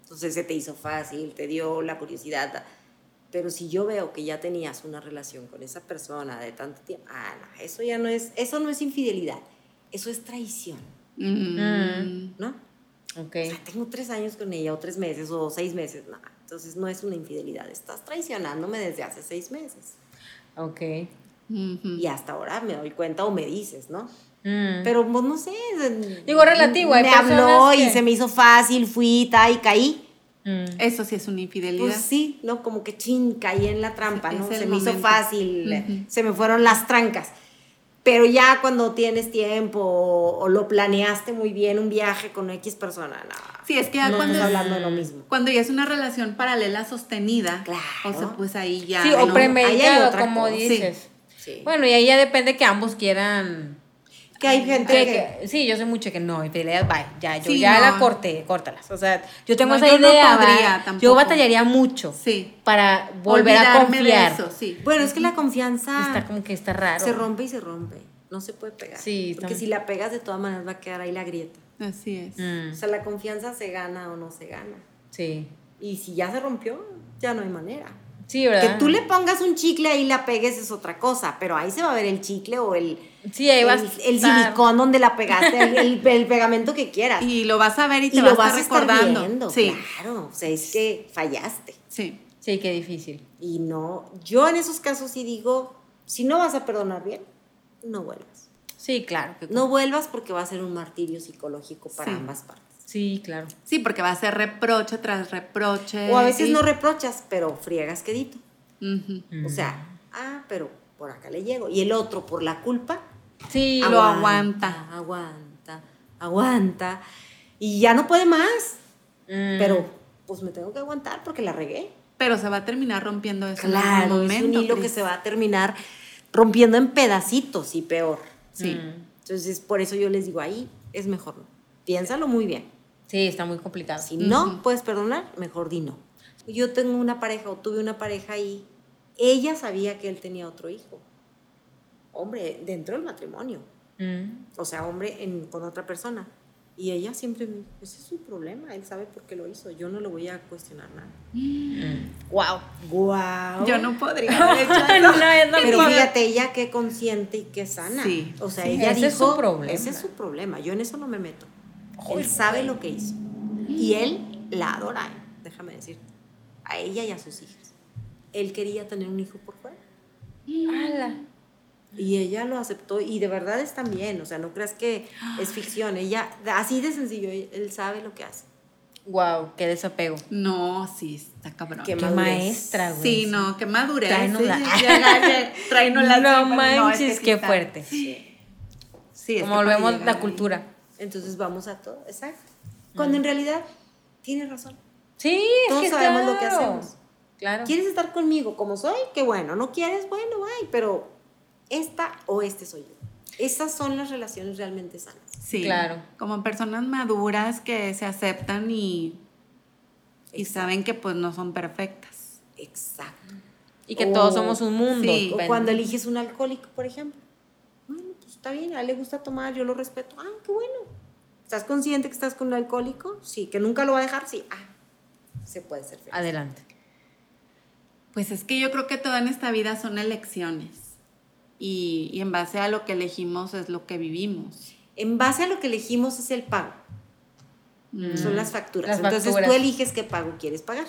entonces se te hizo fácil, te dio la curiosidad. Pero si yo veo que ya tenías una relación con esa persona de tanto tiempo, ah, no, eso ya no es, eso no es infidelidad, eso es traición. Mm. ¿No? Okay. tengo tres años con ella, o tres meses, o seis meses, no. Entonces no es una infidelidad, estás traicionándome desde hace seis meses. Ok. Y hasta ahora me doy cuenta o me dices, ¿no? Mm. Pero pues, no sé. Digo relativo. me habló y se me hizo fácil, fui ta, y caí. Mm. Eso sí es una infidelidad. Pues sí, ¿no? Como que chin, caí en la trampa, ¿no? Se me hizo fácil, se me fueron las trancas. Pero ya cuando tienes tiempo o, lo planeaste muy bien, un viaje con X persona, no. Sí, es que ya cuando, hablando de lo mismo. cuando ya es una relación paralela sostenida, claro. o sea, pues ahí ya. Sí, o premeditado, como dices. Sí. Bueno, y ahí ya depende que ambos quieran. Que hay gente que, Sí, yo sé mucho que no, infidelidad, bye, ya, yo ya la corté, córtalas. O sea, yo tengo esa idea, no podría, yo batallaría mucho sí. para volver a confiar. eso, sí. Bueno, es que la confianza... Está como que está raro. Se rompe y se rompe no se puede pegar. Sí, porque si la pegas de todas maneras va a quedar ahí la grieta. Así es. Mm. O sea, la confianza se gana o no se gana. Sí. Y si ya se rompió, ya no hay manera. Sí, ¿verdad? Que tú le pongas un chicle ahí y la pegues es otra cosa, pero ahí se va a ver el chicle o el, sí, ahí el, el silicón donde la pegaste, el, pegamento que quieras. Y lo vas a ver y te lo vas a estar recordando. sí. Claro, o sea, es que fallaste. Sí. Sí, qué difícil. Y no, yo en esos casos sí digo, si no vas a perdonar bien, no vuelvas. Sí, claro. no vuelvas porque va a ser un martirio psicológico para ambas partes. Sí, claro. Sí, porque va a ser reproche tras reproche. O a veces no reprochas, pero friegas quedito. O sea, ah, pero por acá le llego. Y el otro, por la culpa, sí, lo aguanta. Aguanta, aguanta. Y ya no puede más. Mm. Pero pues me tengo que aguantar porque la regué. Pero se va a terminar rompiendo eso claro, en momento. Es un hilo que se va a terminar rompiendo en pedacitos y peor. Sí. Mm. Entonces, por eso yo les digo, ahí es mejor. Piénsalo muy bien. Sí, está muy complicado. Si no puedes perdonar, mejor di no. Yo tengo una pareja o tuve una pareja y ella sabía que él tenía otro hijo. Hombre, dentro del matrimonio. Mm. O sea, hombre con otra persona. Y ella siempre me ese es su problema, él sabe por qué lo hizo, yo no le voy a cuestionar nada. Wow. Wow. Yo no podría Pero fíjate, ella qué consciente y qué sana. Sí. O sea, ella ese dijo, es su problema. ese es su problema, yo en eso no me meto. él sabe lo que hizo. Y él la adora, déjame decir, a ella y a sus hijas. Él quería tener un hijo por fuera. ¡Hala! Y ella lo aceptó y de verdad es también, o sea, no creas que es ficción, ella, así de sencillo, él sabe lo que hace. Wow, qué desapego. No, sí, está cabrón. Qué, maestra, güey. Sí, no, qué madurez. Tráenos la... la no manches, qué fuerte. Sí. sí Como volvemos la cultura. Entonces vamos a todo, exacto. Cuando en realidad tiene razón. Sí, Todos es que sabemos claro. lo que hacemos. Claro. ¿Quieres estar conmigo como soy? Qué bueno. ¿No quieres? Bueno, ay, pero esta o este soy yo. Esas son las relaciones realmente sanas. Sí, claro. Como personas maduras que se aceptan y, y saben que pues no son perfectas. Exacto. Y que todos somos un mundo. sí. O cuando eliges un alcohólico, por ejemplo. Bueno, pues está bien, a él le gusta tomar, yo lo respeto. Ah, qué bueno. ¿Estás consciente que estás con un alcohólico? Sí, que nunca lo va a dejar, sí. Ah, se puede ser feliz. Adelante. Pues es que yo creo que toda en esta vida son elecciones. Y, y en base a lo que elegimos es lo que vivimos. En base a lo que elegimos es el pago. Son las facturas. Las Entonces facturas. tú eliges qué pago quieres pagar.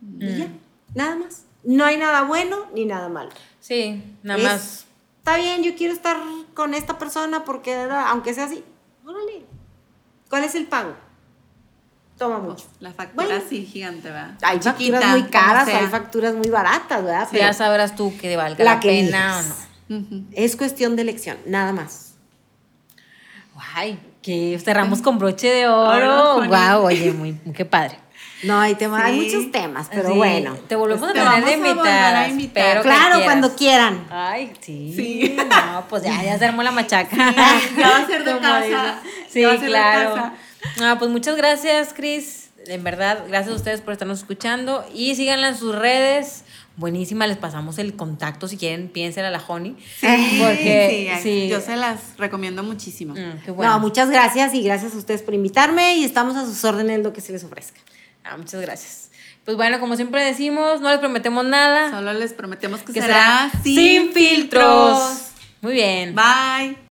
Mm. Y ya, nada más. No hay nada bueno ni nada malo. Sí, nada Es, más. Está bien, yo quiero estar con esta persona porque, aunque sea así, órale. ¿Cuál es el pago? Toma mucho. La factura Bueno. sí gigante, ¿verdad? Hay Chiquita, facturas muy caras, hay facturas muy baratas, ¿verdad? Ya sabrás tú que valga La la, que pena o no. Es cuestión de elección, nada más. Ay, que cerramos con broche de oro. Wow, oye, muy, qué padre. No, hay, tema, hay Sí. muchos temas, pero Sí, bueno. Te volvemos Te a tener a invitadas. invitar. Que Claro, cuando quieran. Ay, sí. Sí. No, pues ya, ya se armó la machaca. ya va a ser de casa. Sí, Ya va a ser de claro. No, pues muchas gracias, Cris. En verdad, gracias a ustedes por estarnos escuchando. Y síganla en sus redes. Buenísima, les pasamos el contacto si quieren, piensen a la Honey. Porque, sí, sí. yo se las recomiendo muchísimo. Mm, qué bueno. No, muchas gracias y gracias a ustedes por invitarme y estamos a sus órdenes en lo que se les ofrezca. Ah, muchas gracias. Pues bueno, como siempre decimos, no les prometemos nada. Solo les prometemos que, que será, será sin filtros. Muy bien. Bye.